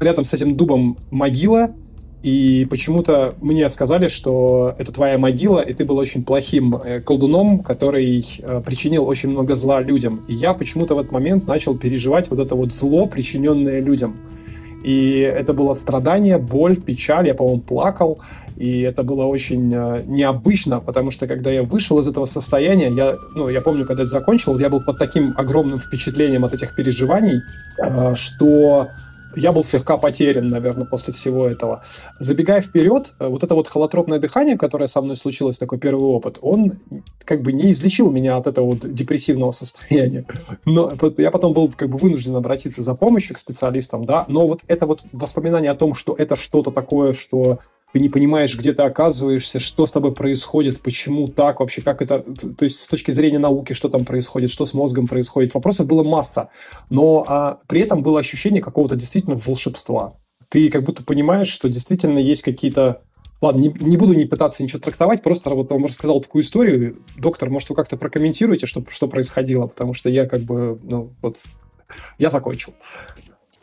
Рядом с этим дубом могила, и почему-то мне сказали, что это твоя могила, и ты был очень плохим э, колдуном, который э, причинил очень много зла людям. И я почему-то в этот момент начал переживать вот это вот зло, причиненное людям. И это было страдание, боль, печаль. Я, по-моему, плакал. И это было очень э, необычно, потому что когда я вышел из этого состояния, я, ну, я помню, когда это закончил, я был под таким огромным впечатлением от этих переживаний, что я был слегка потерян, наверное, после всего этого. Забегая вперед, э, вот это вот холотропное дыхание, которое со мной случилось, такой первый опыт, он как бы не излечил меня от этого вот депрессивного состояния. Но я потом был как бы вынужден обратиться за помощью к специалистам, да, но вот это вот воспоминание о том, что это что-то такое, что не понимаешь, где ты оказываешься, что с тобой происходит, почему так вообще, как это, то есть с точки зрения науки, что там происходит, что с мозгом происходит. Вопросов было масса, но а, при этом было ощущение какого-то действительно волшебства. Ты как будто понимаешь, что действительно есть какие-то Ладно, не, не буду не пытаться ничего трактовать, просто вот вам рассказал такую историю. Доктор, может, вы как-то прокомментируете, что, что происходило, потому что я как бы, ну, вот Я закончил.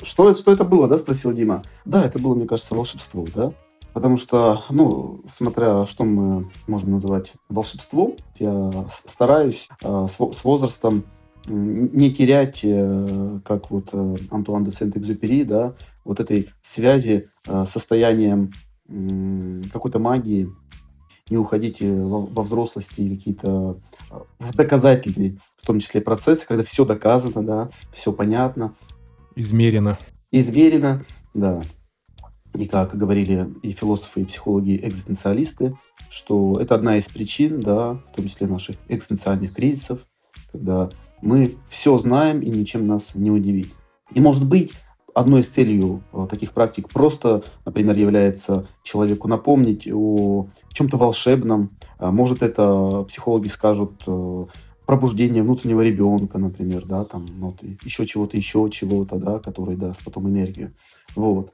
Что, что это было, да, спросил Дима. Да, это было, мне кажется, волшебство, да. Потому что, ну, смотря что мы можем называть волшебством, я стараюсь э, с, во- с возрастом не терять, э, как вот э, Антуан де Сент-Экзюпери, да, вот этой связи э, состоянием м, какой-то магии, не уходить э, во, во взрослости какие-то э, в доказательные, в том числе процессы, когда все доказано, да, все понятно, Измерено. измерено, да. И как говорили и философы, и психологи, и экзистенциалисты, что это одна из причин, да, в том числе наших экзистенциальных кризисов, когда мы все знаем и ничем нас не удивить. И может быть, одной из целей э, таких практик просто, например, является человеку напомнить о чем-то волшебном. А Может, это психологи скажут э, пробуждение внутреннего ребенка, например, да, там, ну, вот, еще чего-то, еще чего-то, да, который даст потом энергию. Вот.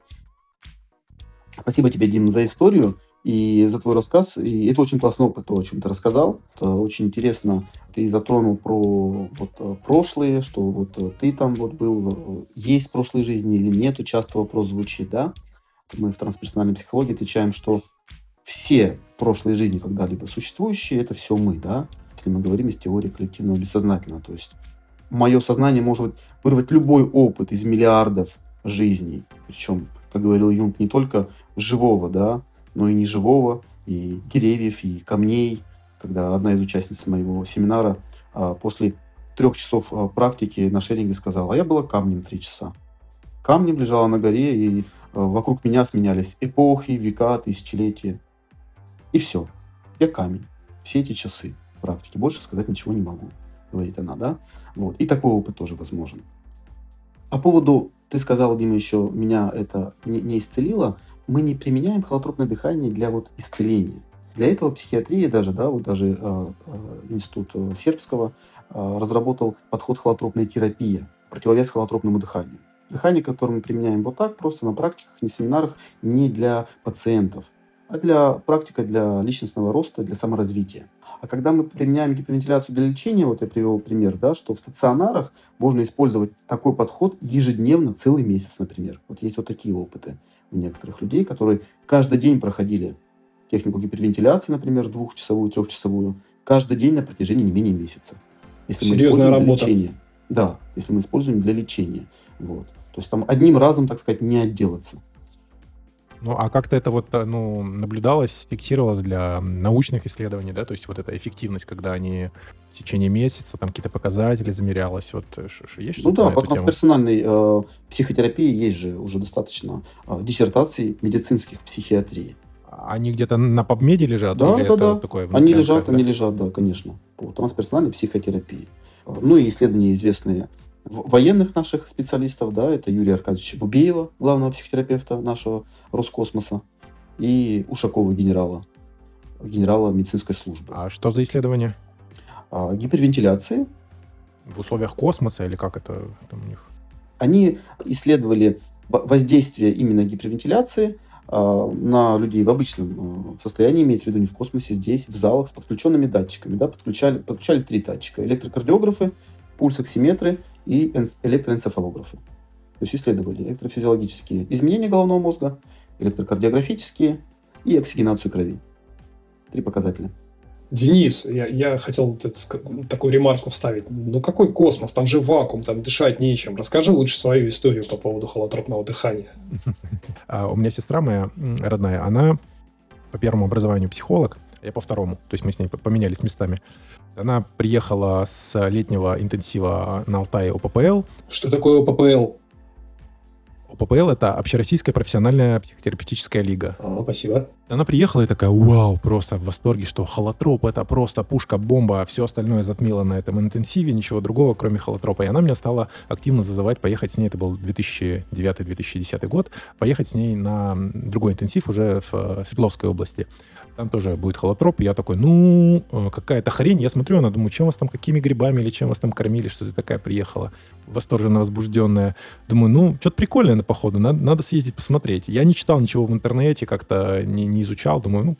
Спасибо тебе, Дим, за историю и за твой рассказ. И это очень классный опыт, то, о чем ты рассказал. Это очень интересно. Ты затронул про вот, э, прошлые, что вот э, ты там вот был, э, есть в прошлой жизни или нет, часто вопрос звучит, да? Мы в трансперсональной психологии отвечаем, что все прошлые жизни когда-либо существующие, это все мы, да? Если мы говорим из теории коллективного бессознательного. То есть мое сознание может вырвать любой опыт из миллиардов жизней. Причем, как говорил Юнг, не только живого, да, но и неживого, и деревьев, и камней. Когда одна из участниц моего семинара а, после трех часов а, практики на шеринге сказала, а я была камнем три часа. Камнем лежала на горе, и а, вокруг меня сменялись эпохи, века, тысячелетия. И все. Я камень. Все эти часы практики. Больше сказать ничего не могу, говорит она, да? Вот. И такой опыт тоже возможен. По поводу, ты сказал, Дима, еще меня это не, не исцелило. Мы не применяем холотропное дыхание для вот исцеления. Для этого психиатрия даже, да, вот даже э, э, институт сербского э, разработал подход холотропная терапия, противовес холотропному дыханию. Дыхание, которое мы применяем вот так, просто на практиках, на семинарах, не для пациентов, а для практика для личностного роста, для саморазвития. А когда мы применяем гипервентиляцию для лечения, вот я привел пример, да, что в стационарах можно использовать такой подход ежедневно, целый месяц, например. Вот есть вот такие опыты у некоторых людей, которые каждый день проходили технику гипервентиляции, например, двухчасовую, трехчасовую, каждый день на протяжении не менее месяца. Если мы Серьезная для работа. лечения. Да, если мы используем для лечения. Вот. То есть там одним разом, так сказать, не отделаться. Ну, а как-то это вот, э, ну, наблюдалось, фиксировалось для научных исследований, да, то есть вот эта эффективность, когда они в течение месяца, там какие-то показатели замерялось, вот э, есть Ну что-то да, на по трансперсональной э, психотерапии есть же уже достаточно э, диссертаций медицинских психиатрии. Они где-то на PubMed лежат? Да, или да, это да. Такое Они лежат, как-то? они лежат, да, конечно, по трансперсональной психотерапии. Э, Ну и исследования известные военных наших специалистов, да, это Юрия Аркадьевича Бубеева, главного психотерапевта нашего Роскосмоса, и Ушакова генерала, генерала медицинской службы. А что за исследование? А, гипервентиляции В условиях космоса или как это там у них? они исследовали во- воздействие именно гипервентиляции а, на людей в обычном а, состоянии, имеется в виду не в космосе, здесь, в залах с подключенными датчиками. Да, подключали, подключали три датчика. Электрокардиографы, пульсоксиметры и электроэнцефалографы. То есть исследовали электрофизиологические изменения головного мозга, электрокардиографические и оксигенацию крови. Три показателя. Денис, я, я хотел вот это такую ремарку вставить. Ну какой космос? Там же вакуум, там дышать нечем. Расскажи лучше свою историю по поводу холотропного дыхания. А у меня сестра моя родная, она по первому образованию психолог, я по второму. То есть мы с ней поменялись местами. Она приехала с летнего интенсива на Алтае ОППЛ. Что такое ОППЛ? ОППЛ — это Общероссийская профессиональная психотерапевтическая лига. А, спасибо. Она приехала и такая, вау, просто в восторге, что холотроп — это просто пушка-бомба, а все остальное затмило на этом интенсиве, ничего другого, кроме холотропа. И она меня стала активно зазывать поехать с ней, это был 2009-2010 год, поехать с ней на другой интенсив уже в э, Свердловской области. Там тоже будет холотроп. И я такой, ну, э, какая-то хрень. Я смотрю, она думаю, чем вас там, какими грибами или чем вас там кормили, что ты такая приехала, восторженно возбужденная. Думаю, ну, что-то прикольное на походу, надо, надо съездить посмотреть. Я не читал ничего в интернете, как-то не, не изучал. Думаю, ну,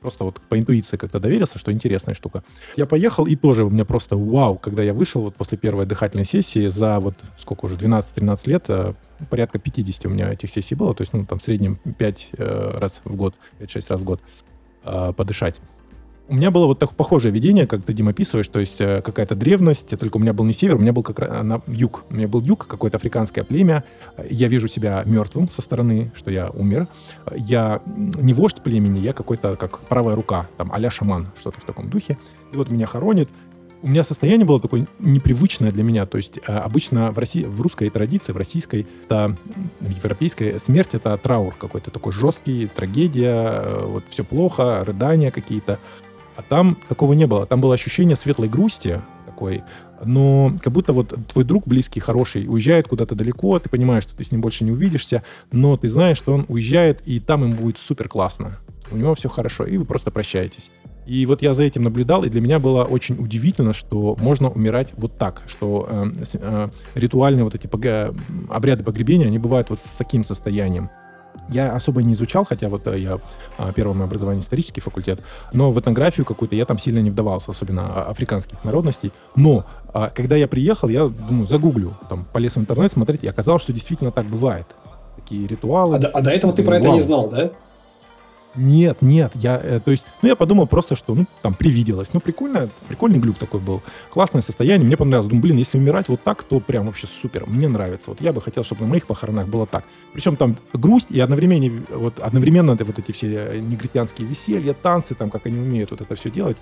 Просто вот по интуиции как-то доверился, что интересная штука. Я поехал, и тоже у меня просто вау, когда я вышел вот после первой дыхательной сессии за вот сколько уже, 12-13 лет, э, порядка 50 у меня этих сессий было, то есть, ну, там в среднем 5 э, раз в год, 5-6 раз в год э, подышать. У меня было вот такое похожее видение, как ты, Дима, описываешь, то есть э, какая-то древность, только у меня был не север, у меня был как раз на юг. У меня был юг, какое-то африканское племя. Я вижу себя мертвым со стороны, что я умер. Я не вождь племени, я какой-то как правая рука, там а шаман, что-то в таком духе. И вот меня хоронит. У меня состояние было такое непривычное для меня. То есть э, обычно в, России, в русской традиции, в российской, это, в европейской смерть это траур какой-то такой жесткий, трагедия, э, вот все плохо, рыдания какие-то. А там такого не было. Там было ощущение светлой грусти такой, но как будто вот твой друг близкий, хороший, уезжает куда-то далеко, ты понимаешь, что ты с ним больше не увидишься, но ты знаешь, что он уезжает, и там ему будет супер классно. У него все хорошо, и вы просто прощаетесь. И вот я за этим наблюдал, и для меня было очень удивительно, что можно умирать вот так, что э, э, ритуальные вот эти пог... обряды погребения, они бывают вот с таким состоянием. Я особо не изучал, хотя вот э, я а, первое мое образование исторический факультет, но в этнографию какую-то я там сильно не вдавался, особенно а, африканских народностей. Но а, когда я приехал, я думаю, загуглю, там полез в интернет смотреть, и оказалось, что действительно так бывает. Такие ритуалы. А а до этого ты про это не знал, да? Нет, нет, я, э, то есть, ну, я подумал просто, что, ну, там, привиделось. Ну, прикольно, прикольный глюк такой был. Классное состояние, мне понравилось. Думаю, блин, если умирать вот так, то прям вообще супер, мне нравится. Вот я бы хотел, чтобы на моих похоронах было так. Причем там грусть и одновременно, вот, одновременно вот эти все э, негритянские веселья, танцы, там, как они умеют вот это все делать.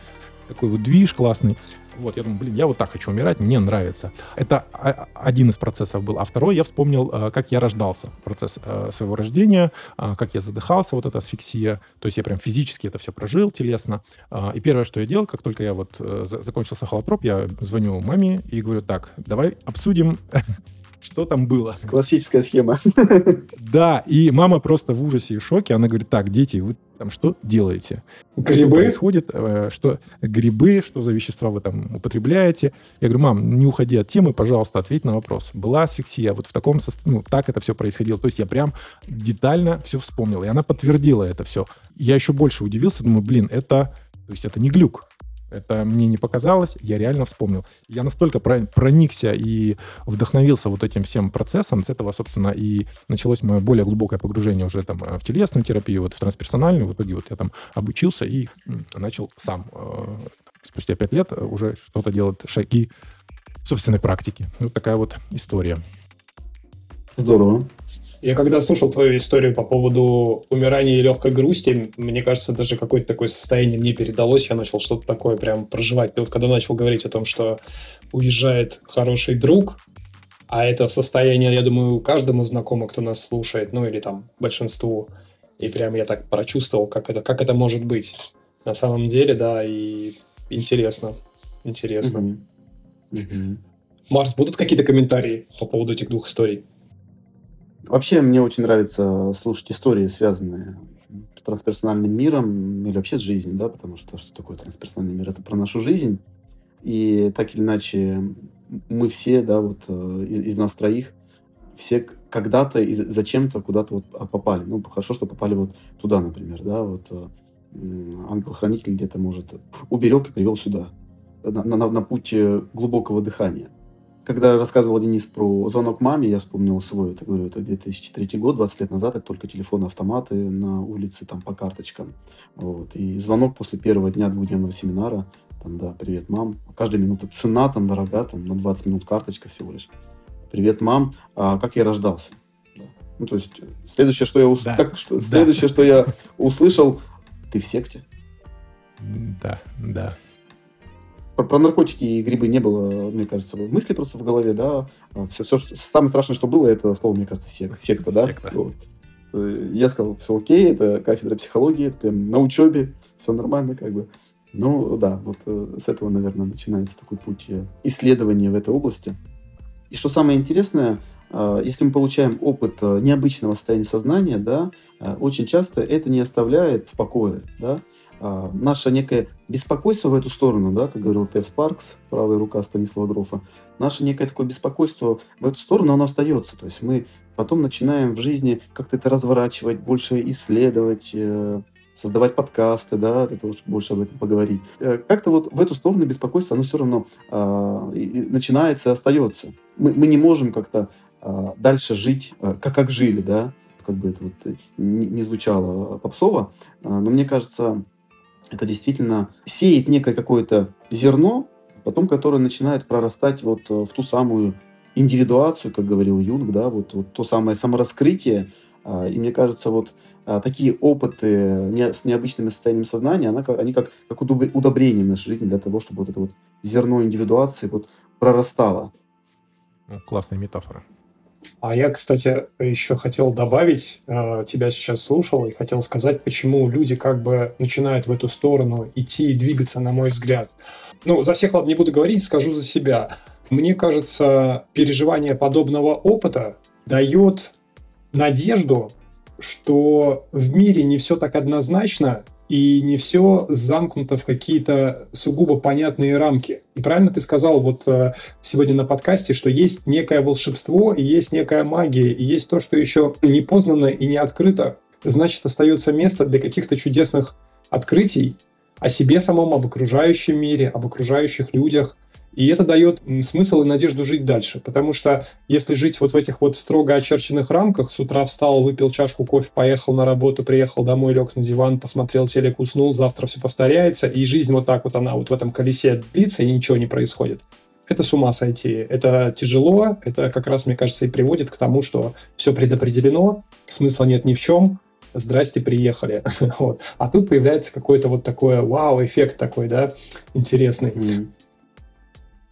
Такой вот движ классный. Вот, я думаю, блин, я вот так хочу умирать, мне нравится. Это один из процессов был. А второй я вспомнил, э, как я рождался. Процесс э, своего рождения, э, как я задыхался, вот эта асфиксия. То есть я прям физически это все прожил, телесно. И первое, что я делал, как только я вот закончился холотроп, я звоню маме и говорю, так, давай обсудим что там было. Классическая схема. Да, и мама просто в ужасе и шоке. Она говорит, так, дети, вы там что делаете? Грибы? Что происходит? Э, что грибы, что за вещества вы там употребляете? Я говорю, мам, не уходи от темы, пожалуйста, ответь на вопрос. Была асфиксия, вот в таком состоянии, ну, так это все происходило. То есть я прям детально все вспомнил. И она подтвердила это все. Я еще больше удивился, думаю, блин, это, то есть это не глюк. Это мне не показалось, я реально вспомнил. Я настолько проникся и вдохновился вот этим всем процессом, с этого, собственно, и началось мое более глубокое погружение уже там в телесную терапию, вот в трансперсональную. В итоге вот я там обучился и начал сам э, спустя пять лет уже что-то делать, шаги собственной практики. Вот такая вот история. Здорово. Я когда слушал твою историю по поводу умирания и легкой грусти, мне кажется, даже какое-то такое состояние мне передалось, я начал что-то такое прям проживать. Ты вот когда начал говорить о том, что уезжает хороший друг, а это состояние, я думаю, каждому знакомо, кто нас слушает, ну или там большинству. И прям я так прочувствовал, как это, как это может быть. На самом деле, да, и интересно. Интересно. Mm-hmm. Mm-hmm. Марс, будут какие-то комментарии по поводу этих двух историй? Вообще, мне очень нравится слушать истории, связанные с трансперсональным миром или вообще с жизнью, да, потому что что такое трансперсональный мир? Это про нашу жизнь. И так или иначе, мы все, да, вот э, из, из нас троих, все когда-то и зачем-то куда-то вот а, попали. Ну, хорошо, что попали вот туда, например, да, вот э, ангел-хранитель где-то, может, уберег и привел сюда, на, на, на путь глубокого дыхания. Когда рассказывал Денис про звонок маме, я вспомнил свой, это, говорю, это 2003 год, 20 лет назад, это только телефоны-автоматы на улице, там, по карточкам. Вот. И звонок после первого дня двухдневного семинара, там, да, привет, мам. Каждая минута цена там дорога, там, на 20 минут карточка всего лишь. Привет, мам, а как я рождался? Да. Ну, то есть, следующее, что я, ус... да. как, что... Да. следующее, что я услышал, ты в секте? Да, да про, про наркотики и грибы не было, мне кажется, мысли просто в голове, да. Все, а все что, самое страшное, что было, это слово, мне кажется, сек, секта, да. Секта. Вот. Э, я сказал, все окей, это кафедра психологии, это прям на учебе, все нормально, как бы. Ну, да, вот э, с этого, наверное, начинается такой путь э, исследования в этой области. И что самое интересное, если мы получаем опыт необычного состояния сознания, да, очень часто это не оставляет в покое, да, а, наше некое беспокойство в эту сторону, да, как говорил Тев Спаркс, правая рука Станислава Грофа, наше некое такое беспокойство в эту сторону, оно остается. То есть мы потом начинаем в жизни как-то это разворачивать, больше исследовать, э, создавать подкасты, да, для того, чтобы больше об этом поговорить. Э, как-то вот в эту сторону беспокойство, оно все равно э, начинается и остается. Мы, мы не можем как-то э, дальше жить, э, как, как жили, да, как бы это вот не, не звучало попсово, э, но мне кажется, это действительно сеет некое какое-то зерно, потом которое начинает прорастать вот э, в ту самую индивидуацию, как говорил Юнг, да, вот, вот то самое самораскрытие. А, и мне кажется, вот а, такие опыты с необычными состояниями сознания, они как, как удобрение в нашей жизни для того, чтобы вот это вот зерно индивидуации вот прорастало. Классная метафора. А я, кстати, еще хотел добавить, э, тебя сейчас слушал и хотел сказать, почему люди как бы начинают в эту сторону идти и двигаться, на мой взгляд. Ну, за всех, ладно, не буду говорить, скажу за себя. Мне кажется, переживание подобного опыта дает надежду, что в мире не все так однозначно, и не все замкнуто в какие-то сугубо понятные рамки. И правильно ты сказал вот э, сегодня на подкасте, что есть некое волшебство, и есть некая магия, и есть то, что еще не познано и не открыто. Значит, остается место для каких-то чудесных открытий о себе самом, об окружающем мире, об окружающих людях. И это дает смысл и надежду жить дальше. Потому что если жить вот в этих вот строго очерченных рамках, с утра встал, выпил чашку кофе, поехал на работу, приехал домой, лег на диван, посмотрел телек, уснул, завтра все повторяется, и жизнь вот так вот она вот в этом колесе длится, и ничего не происходит. Это с ума сойти. Это тяжело. Это как раз, мне кажется, и приводит к тому, что все предопределено, смысла нет ни в чем, здрасте, приехали. вот. А тут появляется какой-то вот такой вау-эффект такой, да, интересный. Mm.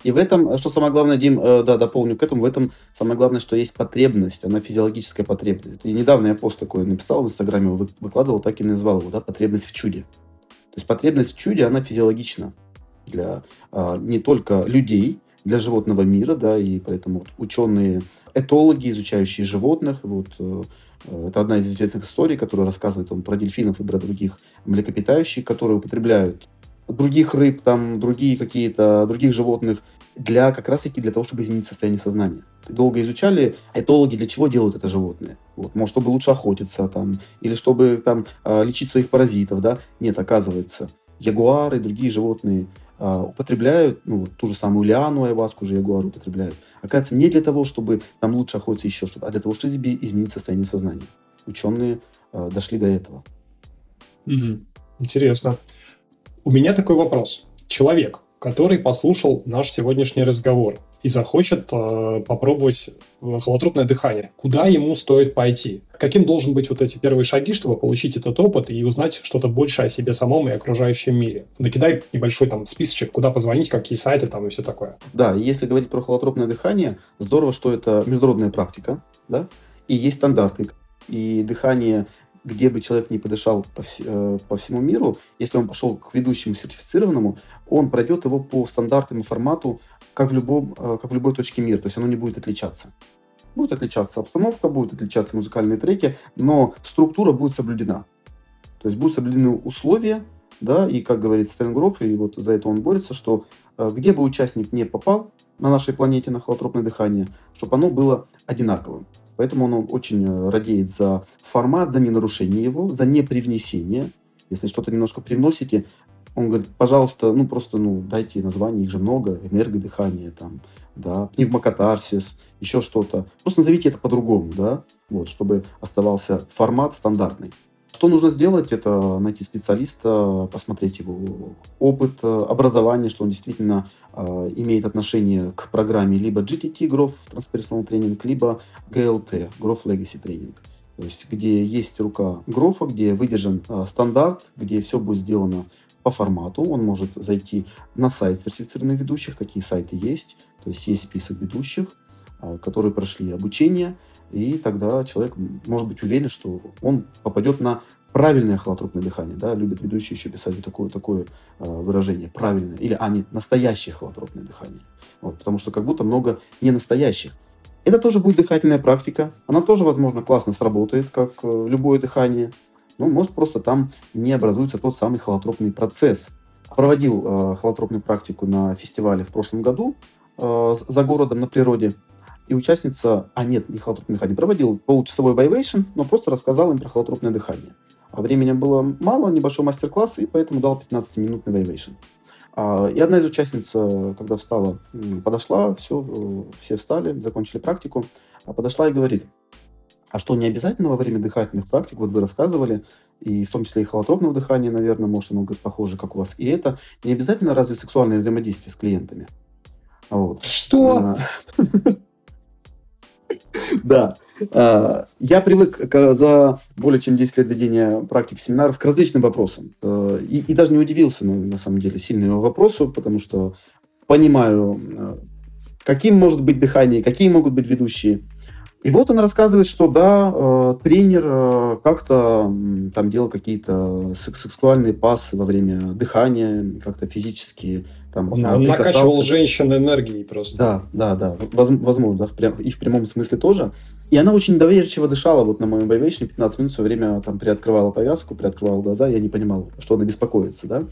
И в этом, что самое главное, Дим, э, да, дополню к этому, в этом самое главное, что есть потребность, она физиологическая потребность. И недавно я пост такой написал в Инстаграме, выкладывал, так и назвал его, да, потребность в чуде. То есть потребность в чуде, она физиологична для а, не только людей, для животного мира, да, и поэтому вот ученые, этологи, изучающие животных, вот, э, это одна из известных историй, которая рассказывает он про дельфинов и про других млекопитающих, которые употребляют других рыб, там, другие какие-то, других животных, для как раз-таки для того, чтобы изменить состояние сознания. Долго изучали этологи, для чего делают это животные. Вот, может, чтобы лучше охотиться, там, или чтобы там, а, лечить своих паразитов, да? Нет, оказывается, ягуары и другие животные а, употребляют, ну, вот, ту же самую лиану, айваску же ягуары употребляют. Оказывается, не для того, чтобы там лучше охотиться еще что-то, а для того, чтобы изменить состояние сознания. Ученые э, дошли до этого. Интересно. У меня такой вопрос. Человек, который послушал наш сегодняшний разговор и захочет э, попробовать э, холотропное дыхание, куда ему стоит пойти? Каким должен быть вот эти первые шаги, чтобы получить этот опыт и узнать что-то больше о себе самом и окружающем мире? Накидай небольшой там списочек, куда позвонить, какие сайты там и все такое. Да, если говорить про холотропное дыхание, здорово, что это международная практика, да, и есть стандарты. И дыхание где бы человек не подышал по, вс- э, по всему миру, если он пошел к ведущему сертифицированному, он пройдет его по стандартам и формату, как в, любом, э, как в любой точке мира, то есть оно не будет отличаться. Будет отличаться обстановка, будут отличаться музыкальные треки, но структура будет соблюдена. То есть будут соблюдены условия, да, и, как говорит Стенгроф, и вот за это он борется, что э, где бы участник не попал на нашей планете на холотропное дыхание, чтобы оно было одинаковым. Поэтому он очень э, радеет за формат, за ненарушение его, за непривнесение. Если что-то немножко привносите, он говорит, пожалуйста, ну просто ну дайте название, их же много, энергодыхание, там, да, пневмокатарсис, еще что-то. Просто назовите это по-другому, да, вот, чтобы оставался формат стандартный. Что нужно сделать? Это найти специалиста, посмотреть его опыт, э, образование, что он действительно э, имеет отношение к программе либо GTT, Growth Transpersonal Training, либо GLT, Growth Legacy Training. То есть, где есть рука Грофа, где выдержан э, стандарт, где все будет сделано по формату. Он может зайти на сайт сертифицированных ведущих, такие сайты есть. То есть, есть список ведущих, э, которые прошли обучение, и тогда человек может быть уверен, что он попадет на правильное холотропное дыхание, да, любят ведущие еще писать вот такое, такое э, выражение, правильное, или, а, нет, настоящее холотропное дыхание, вот, потому что как будто много ненастоящих. Это тоже будет дыхательная практика, она тоже, возможно, классно сработает, как э, любое дыхание, но может просто там не образуется тот самый холотропный процесс. Проводил э, холотропную практику на фестивале в прошлом году э, за городом на природе, и участница, а нет, не холотропное дыхание, проводил получасовой Vivation, но просто рассказал им про холотропное дыхание. А времени было мало, небольшой мастер-класс, и поэтому дал 15-минутный Vivation. А, и одна из участниц, э, когда встала, подошла, все, э, все встали, закончили практику, а подошла и говорит, а что, не обязательно во время дыхательных практик, вот вы рассказывали, и в том числе и холотропного дыхания, наверное, может, оно говорит, похоже, как у вас, и это, не обязательно разве сексуальное взаимодействие с клиентами? Вот. Что? Да. А, я привык за более чем 10 лет ведения практик семинаров к различным вопросам. Э, и, даже не удивился, ну, на самом деле, сильно его вопросу, потому что понимаю, э, каким может быть дыхание, какие могут быть ведущие. И вот он рассказывает, что да, тренер как-то там делал какие-то сексуальные пасы во время дыхания, как-то физически там Он, он накачивал женщин энергией просто. Да, да, да. Возможно, да, в прям, и в прямом смысле тоже. И она очень доверчиво дышала вот на моем бойвейшне 15 минут все время там приоткрывала повязку, приоткрывала глаза, я не понимал, что она беспокоится, да.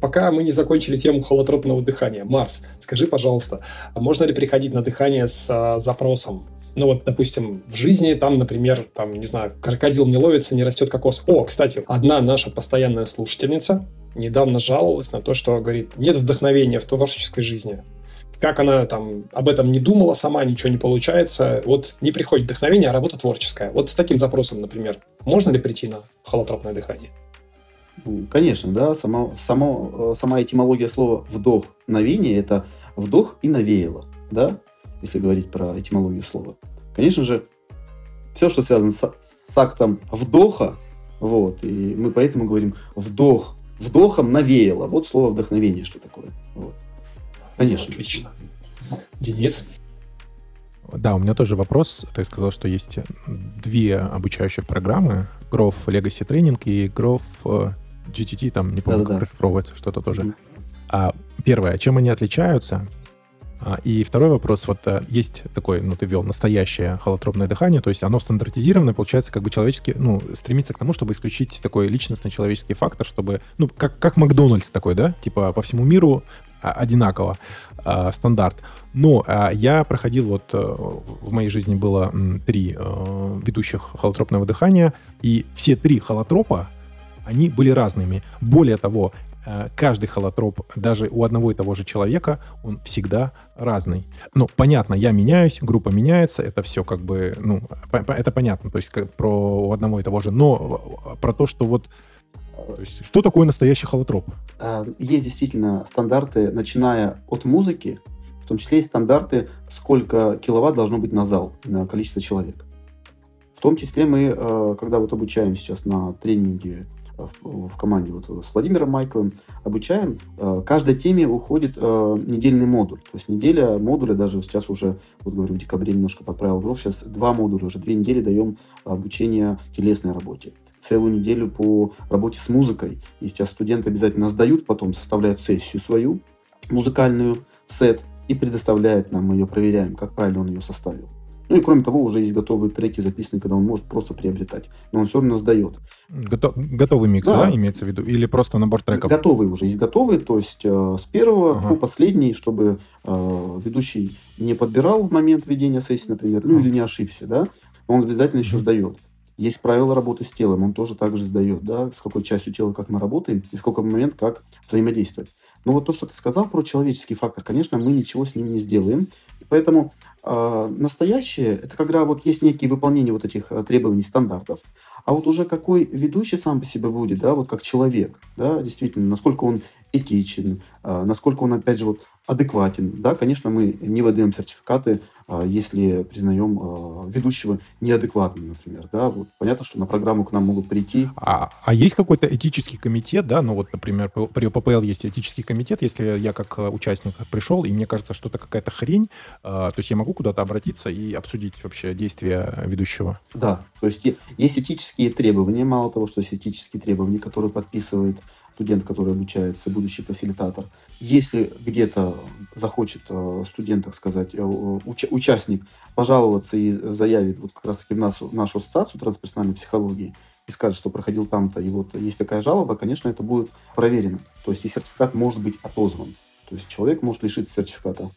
Пока мы не закончили тему холотропного дыхания. Марс, скажи, пожалуйста, а можно ли приходить на дыхание с а, запросом ну вот, допустим, в жизни там, например, там, не знаю, крокодил не ловится, не растет кокос. О, кстати, одна наша постоянная слушательница недавно жаловалась на то, что, говорит, нет вдохновения в творческой жизни. Как она там об этом не думала сама, ничего не получается. Вот не приходит вдохновение, а работа творческая. Вот с таким запросом, например, можно ли прийти на холотропное дыхание? Конечно, да. Само, само, э, сама этимология слова «вдохновение» — это «вдох» и «навеяло». Да? если говорить про этимологию слова. Конечно же, все, что связано с, с актом вдоха, вот, и мы поэтому говорим вдох, вдохом навеяло. Вот слово вдохновение, что такое. Вот. Конечно. Отлично. Денис? Да, у меня тоже вопрос. Ты сказал, что есть две обучающих программы. Growth Legacy Training и Growth э, GTT, там, не помню, Да-да-да. как расшифровывается, что-то тоже. Mm-hmm. А, первое, чем они отличаются? А, и второй вопрос, вот э, есть такой, ну, ты ввел настоящее холотропное дыхание, то есть оно стандартизированное, получается, как бы человечески, ну, стремится к тому, чтобы исключить такой личностный человеческий фактор, чтобы, ну, как, как Макдональдс такой, да, типа по всему миру а, одинаково а, стандарт. Но а, я проходил вот а, в моей жизни было м, три а, ведущих холотропного дыхания, и все три холотропа они были разными. Более того, Э, каждый холотроп, даже у одного и того же человека, он всегда разный. Ну, понятно, я меняюсь, группа меняется, это все как бы, ну, это понятно, то есть как про у одного и того же, но про то, что вот то есть, что такое настоящий холотроп? Есть действительно стандарты, начиная от музыки, в том числе есть стандарты, сколько киловатт должно быть на зал, на количество человек. В том числе мы, э, когда вот обучаем сейчас на тренинге в, команде вот с Владимиром Майковым обучаем, э, каждой теме уходит э, недельный модуль. То есть неделя модуля, даже сейчас уже, вот говорю, в декабре немножко подправил грош, сейчас два модуля, уже две недели даем обучение телесной работе целую неделю по работе с музыкой. И сейчас студенты обязательно сдают, потом составляют сессию свою, музыкальную, сет, и предоставляет нам, мы ее проверяем, как правильно он ее составил. Ну и кроме того, уже есть готовые треки записаны, когда он может просто приобретать. Но он все равно сдает. Готов, готовый микс, да. да, имеется в виду? Или просто набор треков? Готовые уже, есть готовые, то есть э, с первого ага. по последний, чтобы э, ведущий не подбирал в момент ведения сессии, например, ну ага. или не ошибся, да, он обязательно еще сдает. Есть правила работы с телом, он тоже также сдает, да, с какой частью тела как мы работаем, и в какой момент как взаимодействовать. Но вот то, что ты сказал про человеческий фактор, конечно, мы ничего с ним не сделаем. И поэтому э, настоящее – это когда вот есть некие выполнения вот этих э, требований, стандартов. А вот уже какой ведущий сам по себе будет, да, вот как человек, да, действительно, насколько он этичен, э, насколько он, опять же, вот адекватен, да, конечно, мы не выдаем сертификаты, э, если признаем э, ведущего неадекватным, например, да, вот понятно, что на программу к нам могут прийти. А, а есть какой-то этический комитет, да, ну вот, например, при ОППЛ есть этический комитет, если я как участник пришел, и мне кажется, что это какая-то хрень, то есть я могу куда-то обратиться и обсудить вообще действия ведущего? Да, то есть есть этические требования, мало того, что есть этические требования, которые подписывает студент, который обучается, будущий фасилитатор. Если где-то захочет э, студент, так сказать, э, уч- участник пожаловаться и заявит вот как раз-таки в нашу, в нашу ассоциацию трансперсональной психологии и скажет, что проходил там-то, и вот есть такая жалоба, конечно, это будет проверено. То есть и сертификат может быть отозван. То есть человек может лишиться сертификата.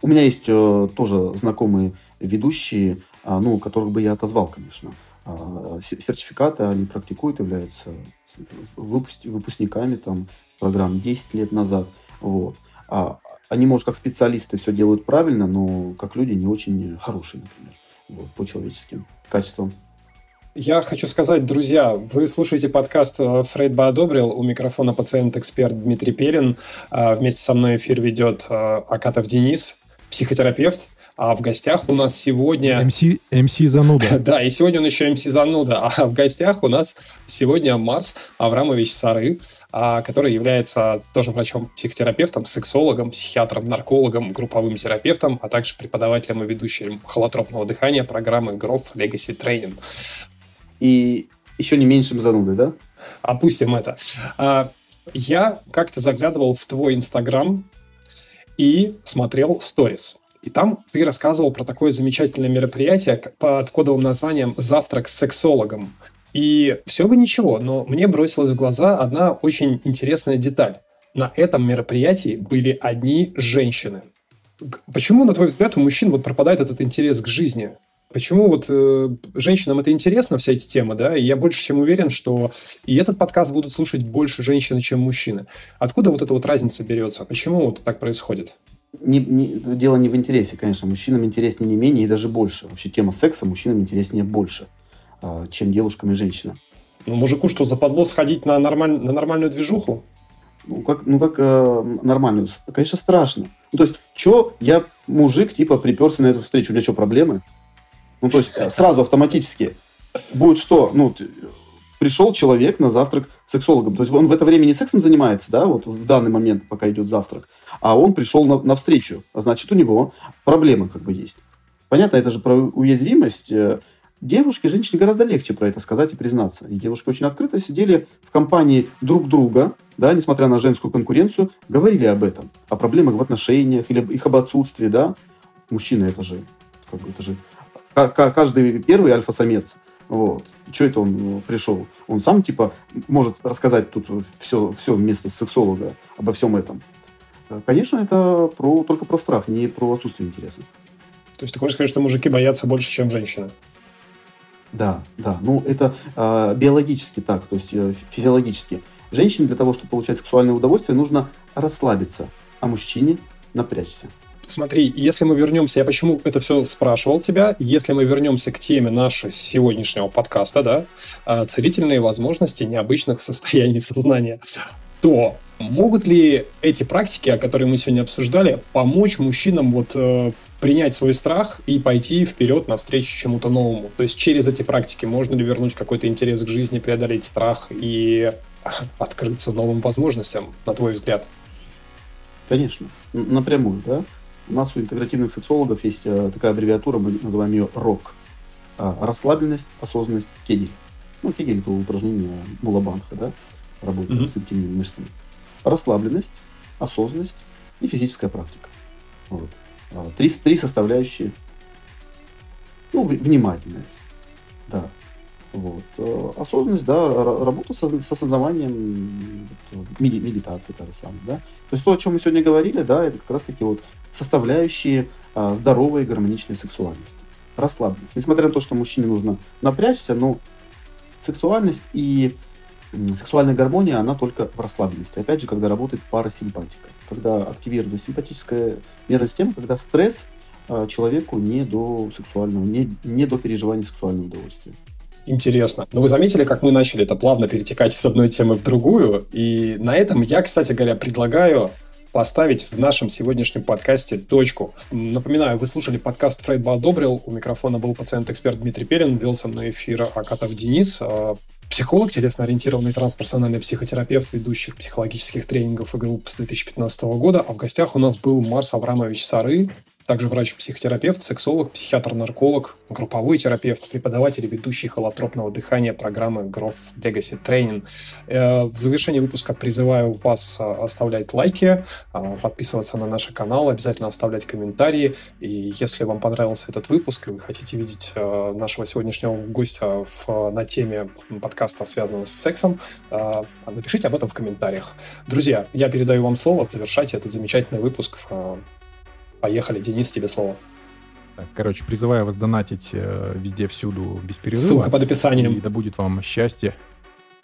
У меня есть э, тоже знакомые ведущие, э, ну, которых бы я отозвал, конечно. а, сертификаты они практикуют, являются выпускниками там, программ 10 лет назад. Вот. А они, может, как специалисты все делают правильно, но как люди не очень хорошие, например, вот, по человеческим качествам. Я хочу сказать, друзья, вы слушаете подкаст э, «Фрейд бы одобрил». У микрофона пациент-эксперт Дмитрий Перин. А, вместе со мной эфир ведет э, Акатов Денис, психотерапевт. А в гостях у нас сегодня... МС, МС Зануда. Да, и сегодня он еще МС Зануда. А в гостях у нас сегодня Марс Аврамович Сары, а, который является тоже врачом-психотерапевтом, сексологом, психиатром, наркологом, групповым терапевтом, а также преподавателем и ведущим холотропного дыхания программы Growth Legacy Training и еще не меньшим занудой, да? Опустим это. А, я как-то заглядывал в твой Инстаграм и смотрел сторис. И там ты рассказывал про такое замечательное мероприятие под кодовым названием «Завтрак с сексологом». И все бы ничего, но мне бросилась в глаза одна очень интересная деталь. На этом мероприятии были одни женщины. Почему, на твой взгляд, у мужчин вот пропадает этот интерес к жизни? Почему вот э, женщинам это интересно, вся эти темы, да, и я больше чем уверен, что и этот подкаст будут слушать больше женщины, чем мужчины. Откуда вот эта вот разница берется? Почему вот так происходит? Не, не, дело не в интересе, конечно. Мужчинам интереснее не менее и даже больше. Вообще тема секса мужчинам интереснее больше, э, чем девушкам и женщинам. Ну, мужику что, западло сходить на, нормаль... на нормальную движуху? Ну, как, ну, как э, нормальную? Конечно, страшно. Ну, то есть, что я мужик, типа, приперся на эту встречу, у меня что, проблемы? Ну, то есть э, сразу автоматически будет что? Ну, пришел человек на завтрак к сексологам. То есть он в это время не сексом занимается, да, вот в данный момент, пока идет завтрак, а он пришел на, на встречу. А значит, у него проблемы как бы есть. Понятно, это же про уязвимость. Э, девушке, женщине гораздо легче про это сказать и признаться. И девушки очень открыто сидели в компании друг друга, да, несмотря на женскую конкуренцию, говорили об этом, о проблемах в отношениях или их об отсутствии, да. Мужчины это же, как бы, это же каждый первый альфа-самец. Вот. Что это он ну, пришел? Он сам, типа, может рассказать тут все, все вместо сексолога обо всем этом. Конечно, это про, только про страх, не про отсутствие интереса. То есть ты хочешь сказать, что мужики боятся больше, чем женщины? Да, да. Ну, это э, биологически так, то есть э, физиологически. Женщине для того, чтобы получать сексуальное удовольствие, нужно расслабиться, а мужчине напрячься. Смотри, если мы вернемся, я почему это все спрашивал тебя, если мы вернемся к теме нашего сегодняшнего подкаста, да, а, целительные возможности необычных состояний сознания, то могут ли эти практики, о которых мы сегодня обсуждали, помочь мужчинам вот э, принять свой страх и пойти вперед навстречу чему-то новому? То есть через эти практики можно ли вернуть какой-то интерес к жизни, преодолеть страх и открыться новым возможностям, на твой взгляд? Конечно, напрямую, да. У нас у интегративных сексологов есть э, такая аббревиатура, мы называем ее РОК. А, расслабленность, осознанность, кегель. Ну, кегель – это упражнение Мулабанха, да? Работа mm-hmm. с интимными мышцами. Расслабленность, осознанность и физическая практика. Вот. А, три, три составляющие. Ну, внимательность. Да. Вот. Э, осознанность, да, работа со, с осознаванием, медитации, та же самая, да. То есть то, о чем мы сегодня говорили, да, это как раз-таки вот составляющие а, здоровой гармоничной сексуальности. Расслабленность. Несмотря на то, что мужчине нужно напрячься, но сексуальность и сексуальная гармония, она только в расслабленности. Опять же, когда работает парасимпатика. Когда активируется симпатическая нервная система, когда стресс а, человеку не до сексуального, не, не до переживания сексуального удовольствия. Интересно. Но вы заметили, как мы начали это плавно перетекать с одной темы в другую. И на этом я, кстати говоря, предлагаю поставить в нашем сегодняшнем подкасте точку. Напоминаю, вы слушали подкаст «Фрейд бы одобрил». У микрофона был пациент-эксперт Дмитрий Перин, вел со мной эфир Акатов Денис, а, психолог, телесно-ориентированный трансперсональный психотерапевт, ведущих психологических тренингов и групп с 2015 года. А в гостях у нас был Марс Аврамович Сары, также врач-психотерапевт, сексолог, психиатр-нарколог, групповой терапевт, преподаватель и ведущий холотропного дыхания программы Growth Legacy Training. Э, в завершении выпуска призываю вас э, оставлять лайки, э, подписываться на наш канал, обязательно оставлять комментарии. И если вам понравился этот выпуск, и вы хотите видеть нашего сегодняшнего гостя в, на теме подкаста, связанного с сексом, напишите об этом в комментариях. Друзья, я передаю вам слово, завершайте этот замечательный выпуск Поехали, Денис, тебе слово. Так, короче, призываю вас донатить э, везде, всюду, без перерыва. Ссылка под описанием. И да будет вам счастье.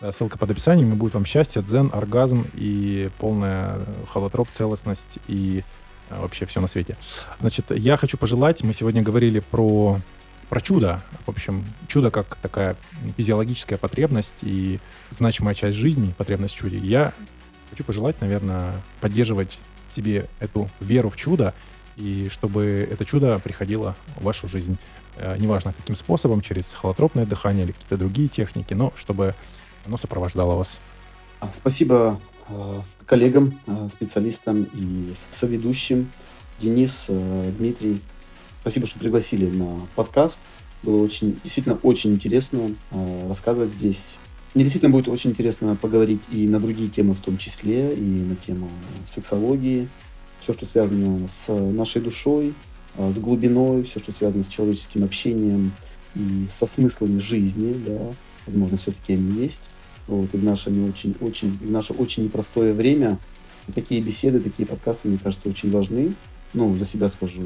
Да, ссылка под описанием, и будет вам счастье, дзен, оргазм и полная холотроп, целостность и э, вообще все на свете. Значит, я хочу пожелать, мы сегодня говорили про, про чудо. В общем, чудо как такая физиологическая потребность и значимая часть жизни, потребность в чуде. Я хочу пожелать, наверное, поддерживать в себе эту веру в чудо, и чтобы это чудо приходило в вашу жизнь. Э, неважно, каким способом, через холотропное дыхание или какие-то другие техники, но чтобы оно сопровождало вас. Спасибо э, коллегам, э, специалистам и соведущим. Денис, Дмитрий, спасибо, что пригласили на подкаст. Было очень, действительно очень интересно рассказывать здесь. Мне действительно будет очень интересно поговорить и на другие темы в том числе, и на тему сексологии, все, что связано с нашей душой, э, с глубиной, все, что связано с человеческим общением и со смыслами жизни, да, возможно, все-таки они есть. Вот, и в наше не очень, очень, в наше очень непростое время такие беседы, такие подкасты, мне кажется, очень важны. Ну, за себя скажу,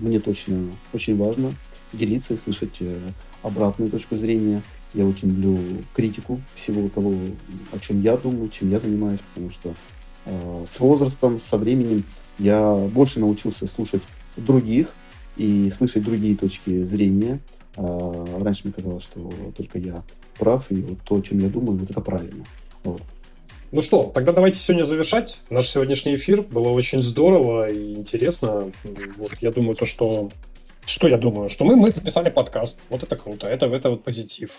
мне точно очень важно делиться и слышать э, обратную точку зрения. Я очень люблю критику всего того, о чем я думаю, чем я занимаюсь, потому что с возрастом, со временем я больше научился слушать других и слышать другие точки зрения. А, раньше мне казалось, что только я прав, и вот то, о чем я думаю, вот это правильно. Вот. Ну что, тогда давайте сегодня завершать наш сегодняшний эфир. Было очень здорово и интересно. Вот я думаю, то, что... Что я думаю? Что мы, мы записали подкаст. Вот это круто. Это, это вот позитив.